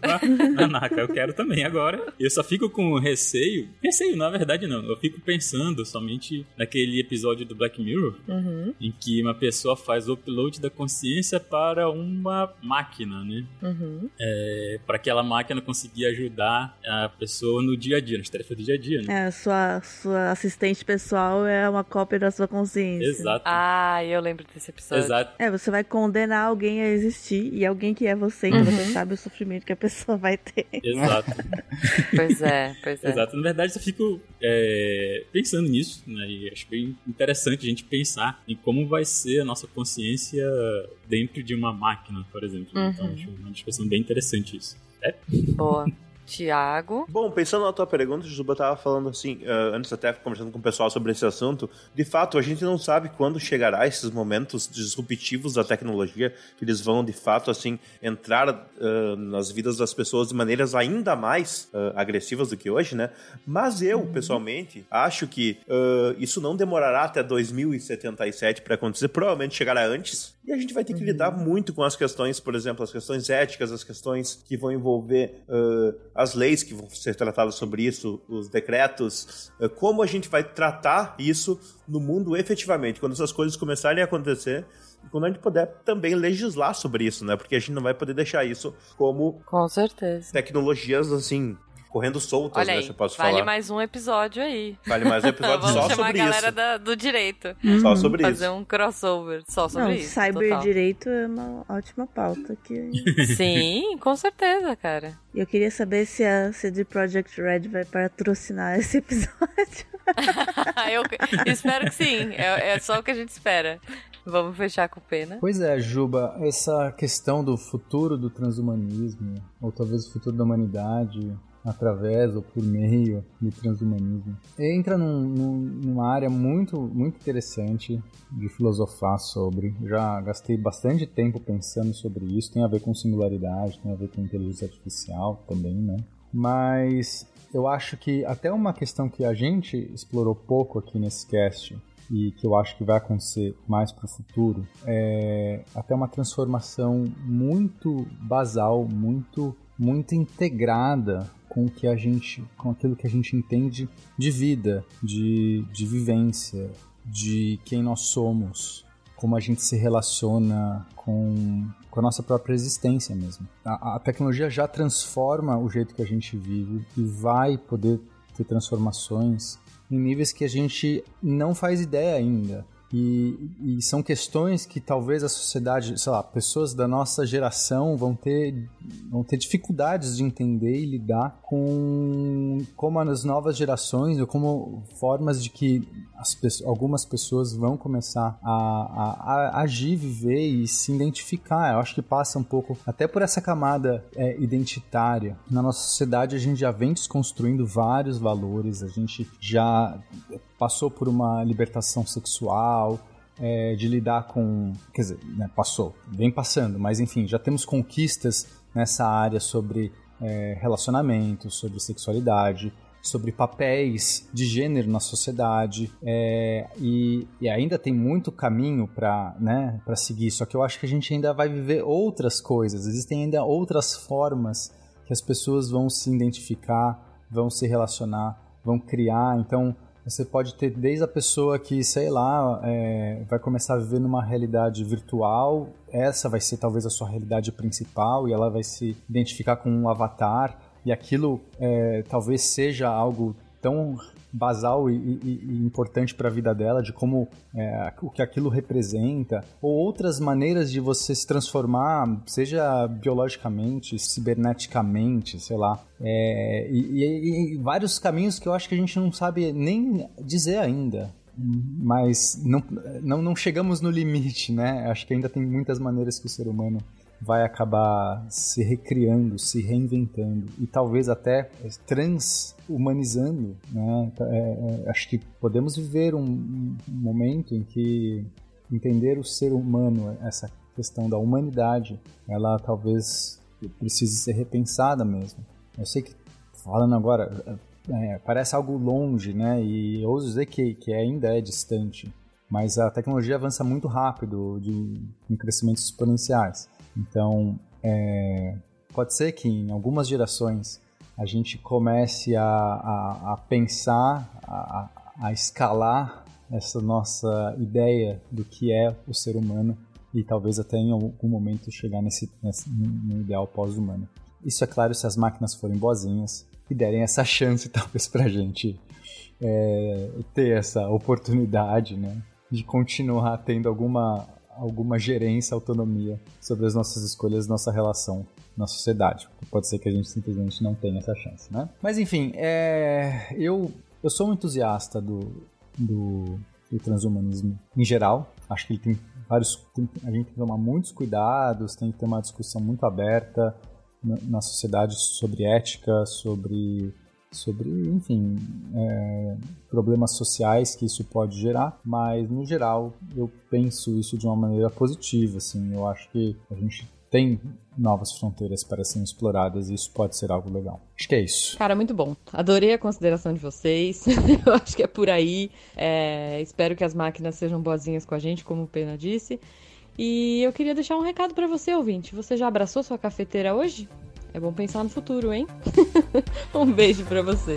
eu quero também agora. Eu só fico com receio. Receio, na verdade, não. Eu fico pensando somente naquele episódio do Black Mirror Uhum, em que uma pessoa faz o upload da consciência para uma máquina, né? uhum. É, para aquela máquina conseguir ajudar a pessoa no dia a dia, nas tarefas do dia a dia, né? É, sua, sua assistente pessoal é uma cópia da sua consciência. Exato. Ah, eu lembro desse episódio. Exato. É, você vai condenar alguém a existir e alguém que é você, então você sabe o sofrimento que a pessoa vai Exato. Pois é, pois é. Exato. Na verdade, eu fico é, pensando nisso, né? E acho bem interessante a gente pensar em como vai ser a nossa consciência dentro de uma máquina, por exemplo. Uhum. Então, acho uma discussão bem interessante isso. É? Boa. Tiago. Bom, pensando na tua pergunta, Juba tava falando assim, ah, antes até conversando com o pessoal sobre esse assunto, de fato, a gente não sabe quando chegará esses momentos disruptivos da tecnologia, que eles vão, de fato, assim, entrar ah, nas vidas das pessoas de maneiras ainda mais ah, agressivas do que hoje, né? Mas eu, pessoalmente, acho que isso não demorará até 2077 para acontecer, provavelmente chegará antes, e a gente vai ter que lidar muito com as questões, por exemplo, as questões éticas, as questões que vão envolver as leis que vão ser tratadas sobre isso, os decretos, ah, como a gente vai tratar isso no mundo efetivamente, quando essas coisas começarem a acontecer. E quando a gente puder também legislar sobre isso, né? Porque a gente não vai poder deixar isso como Com certeza. tecnologias, assim, correndo soltas, Olha né? aí, Se eu posso vale falar. mais um episódio aí. Vale mais um episódio Vamos só chamar sobre a galera isso. da- do direito. Só sobre Fazer isso. um crossover só sobre Não, isso. cyber total. direito é uma ótima pauta. Que... Sim, com certeza, cara. Eu queria saber se a CD Projekt Red vai patrocinar esse episódio. Eu espero que sim. É, é só o que a gente espera. Vamos fechar com pena. Pois é, Juba, essa questão do futuro do transhumanismo, ou talvez o futuro da humanidade, através ou por meio do transhumanismo, entra num, num- numa área muito, muito interessante de filosofar sobre. Já gastei bastante tempo pensando sobre isso, tem a ver com singularidade, tem a ver com inteligência artificial também, né? Mas eu acho que até uma questão que a gente explorou pouco aqui nesse cast, e que eu acho que vai acontecer mais para o futuro, é até uma transformação muito basal, muito muito integrada com que a gente, com aquilo que a gente entende de vida, de, de vivência, de quem nós somos, como a gente se relaciona com, com a nossa própria existência mesmo. A, a tecnologia já transforma o jeito que a gente vive e vai poder ter transformações em níveis que a gente não faz ideia ainda. E, e são questões que talvez a sociedade, sei lá, pessoas da nossa geração vão ter, vão ter dificuldades de entender e lidar com como as novas gerações ou como formas de que as, algumas pessoas vão começar a, a- a agir, viver e se identificar. Eu acho que passa um pouco até por essa camada é, identitária. Na nossa sociedade a gente já vem desconstruindo vários valores, a gente já passou por uma libertação sexual, é, de lidar com. Quer dizer, né, passou, vem passando, mas enfim, já temos conquistas nessa área sobre é, relacionamento, sobre sexualidade, sobre papéis de gênero na sociedade, é, e, e ainda tem muito caminho para né, seguir, só que eu acho que a gente ainda vai viver outras coisas, existem ainda outras formas que as pessoas vão se identificar, vão se relacionar, vão criar, então você pode ter desde a pessoa que, sei lá, é, vai começar a viver numa realidade virtual, essa vai ser talvez a sua realidade principal e ela vai se identificar com um avatar. e aquilo é, talvez seja algo tão basal e, e, e importante para a vida dela, de como é, o que aquilo representa, ou outras maneiras de você se transformar, seja biologicamente, ciberneticamente, sei lá, é, e, e, vários caminhos que eu acho que a gente não sabe nem dizer ainda. Mas não, não, não chegamos no limite, né? Acho que ainda tem muitas maneiras que o ser humano vai acabar se recriando, se reinventando e talvez até transhumanizando. Né? É, é, acho que podemos viver um, um, momento em que entender o ser humano, essa questão da humanidade, ela talvez precise ser repensada mesmo. Eu sei que falando agora é, parece algo longe, né? E ouso dizer que, que ainda é distante. Mas a tecnologia avança muito rápido, de, em crescimentos exponenciais. Então, é, pode ser que em algumas gerações a gente comece a, a, a pensar, a, a, escalar essa nossa ideia do que é o ser humano e talvez até em algum momento chegar nesse, nesse no ideal pós-humano. Isso é claro se as máquinas forem boazinhas e derem essa chance talvez para a gente é, ter essa oportunidade, né, de continuar tendo alguma alguma gerência, autonomia sobre as nossas escolhas, nossa relação na sociedade. Pode ser que a gente simplesmente não tenha essa chance, né? Mas enfim, é... eu, eu sou um entusiasta do, do, do transhumanismo em geral. Acho que ele tem vários. Tem, a gente tem que tomar muitos cuidados, tem que ter uma discussão muito aberta na, na sociedade sobre ética, sobre sobre, enfim, é, problemas sociais que isso pode gerar, mas no geral eu penso isso de uma maneira positiva, assim, eu acho que a gente tem novas fronteiras para serem exploradas e isso pode ser algo legal. Acho que é isso. Cara, muito bom. Adorei a consideração de vocês. eu acho que é por aí. É, espero que as máquinas sejam boazinhas com a gente, como o Pena disse. E eu queria deixar um recado para você, ouvinte. Você já abraçou sua cafeteira hoje? É bom pensar no futuro, hein? um beijo para você.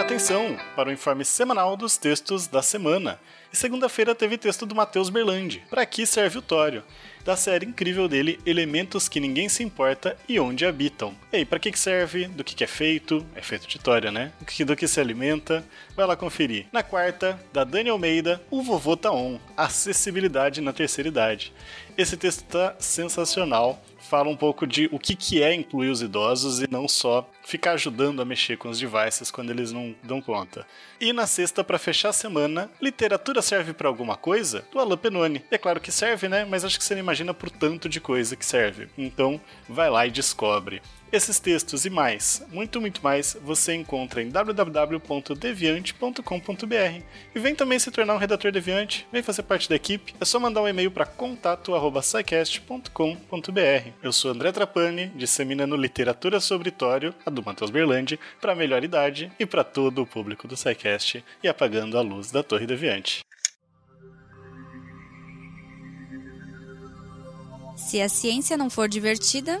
Atenção para o informe semanal dos textos da semana. E segunda-feira teve texto do Matheus Berlandi. Para que serve o Tório? Da série incrível dele, Elementos que Ninguém Se Importa e Onde Habitam. E aí, para que serve? Do que é feito? É feito de Tória, né? Do que se alimenta? Vai lá conferir. Na quarta, da Dani Almeida, O Vovô Tá On. Acessibilidade na Terceira Idade. Esse texto tá sensacional fala um pouco de o que, que é incluir os idosos e não só ficar ajudando a mexer com os devices quando eles não dão conta. E na sexta, para fechar a semana, literatura serve para alguma coisa? Do Alan Penone. É claro que serve, né? Mas acho que você não imagina por tanto de coisa que serve. Então, vai lá e descobre. Esses textos e mais, muito, muito mais, você encontra em www.deviante.com.br. E vem também se tornar um redator deviante, vem fazer parte da equipe. É só mandar um e-mail para contato@scicast.com.br. Eu sou André Trapani, disseminando literatura sobre Tório, a do Matheus Berlandi, para a melhor idade e para todo o público do SciCast e apagando a luz da Torre Deviante. Se a ciência não for divertida,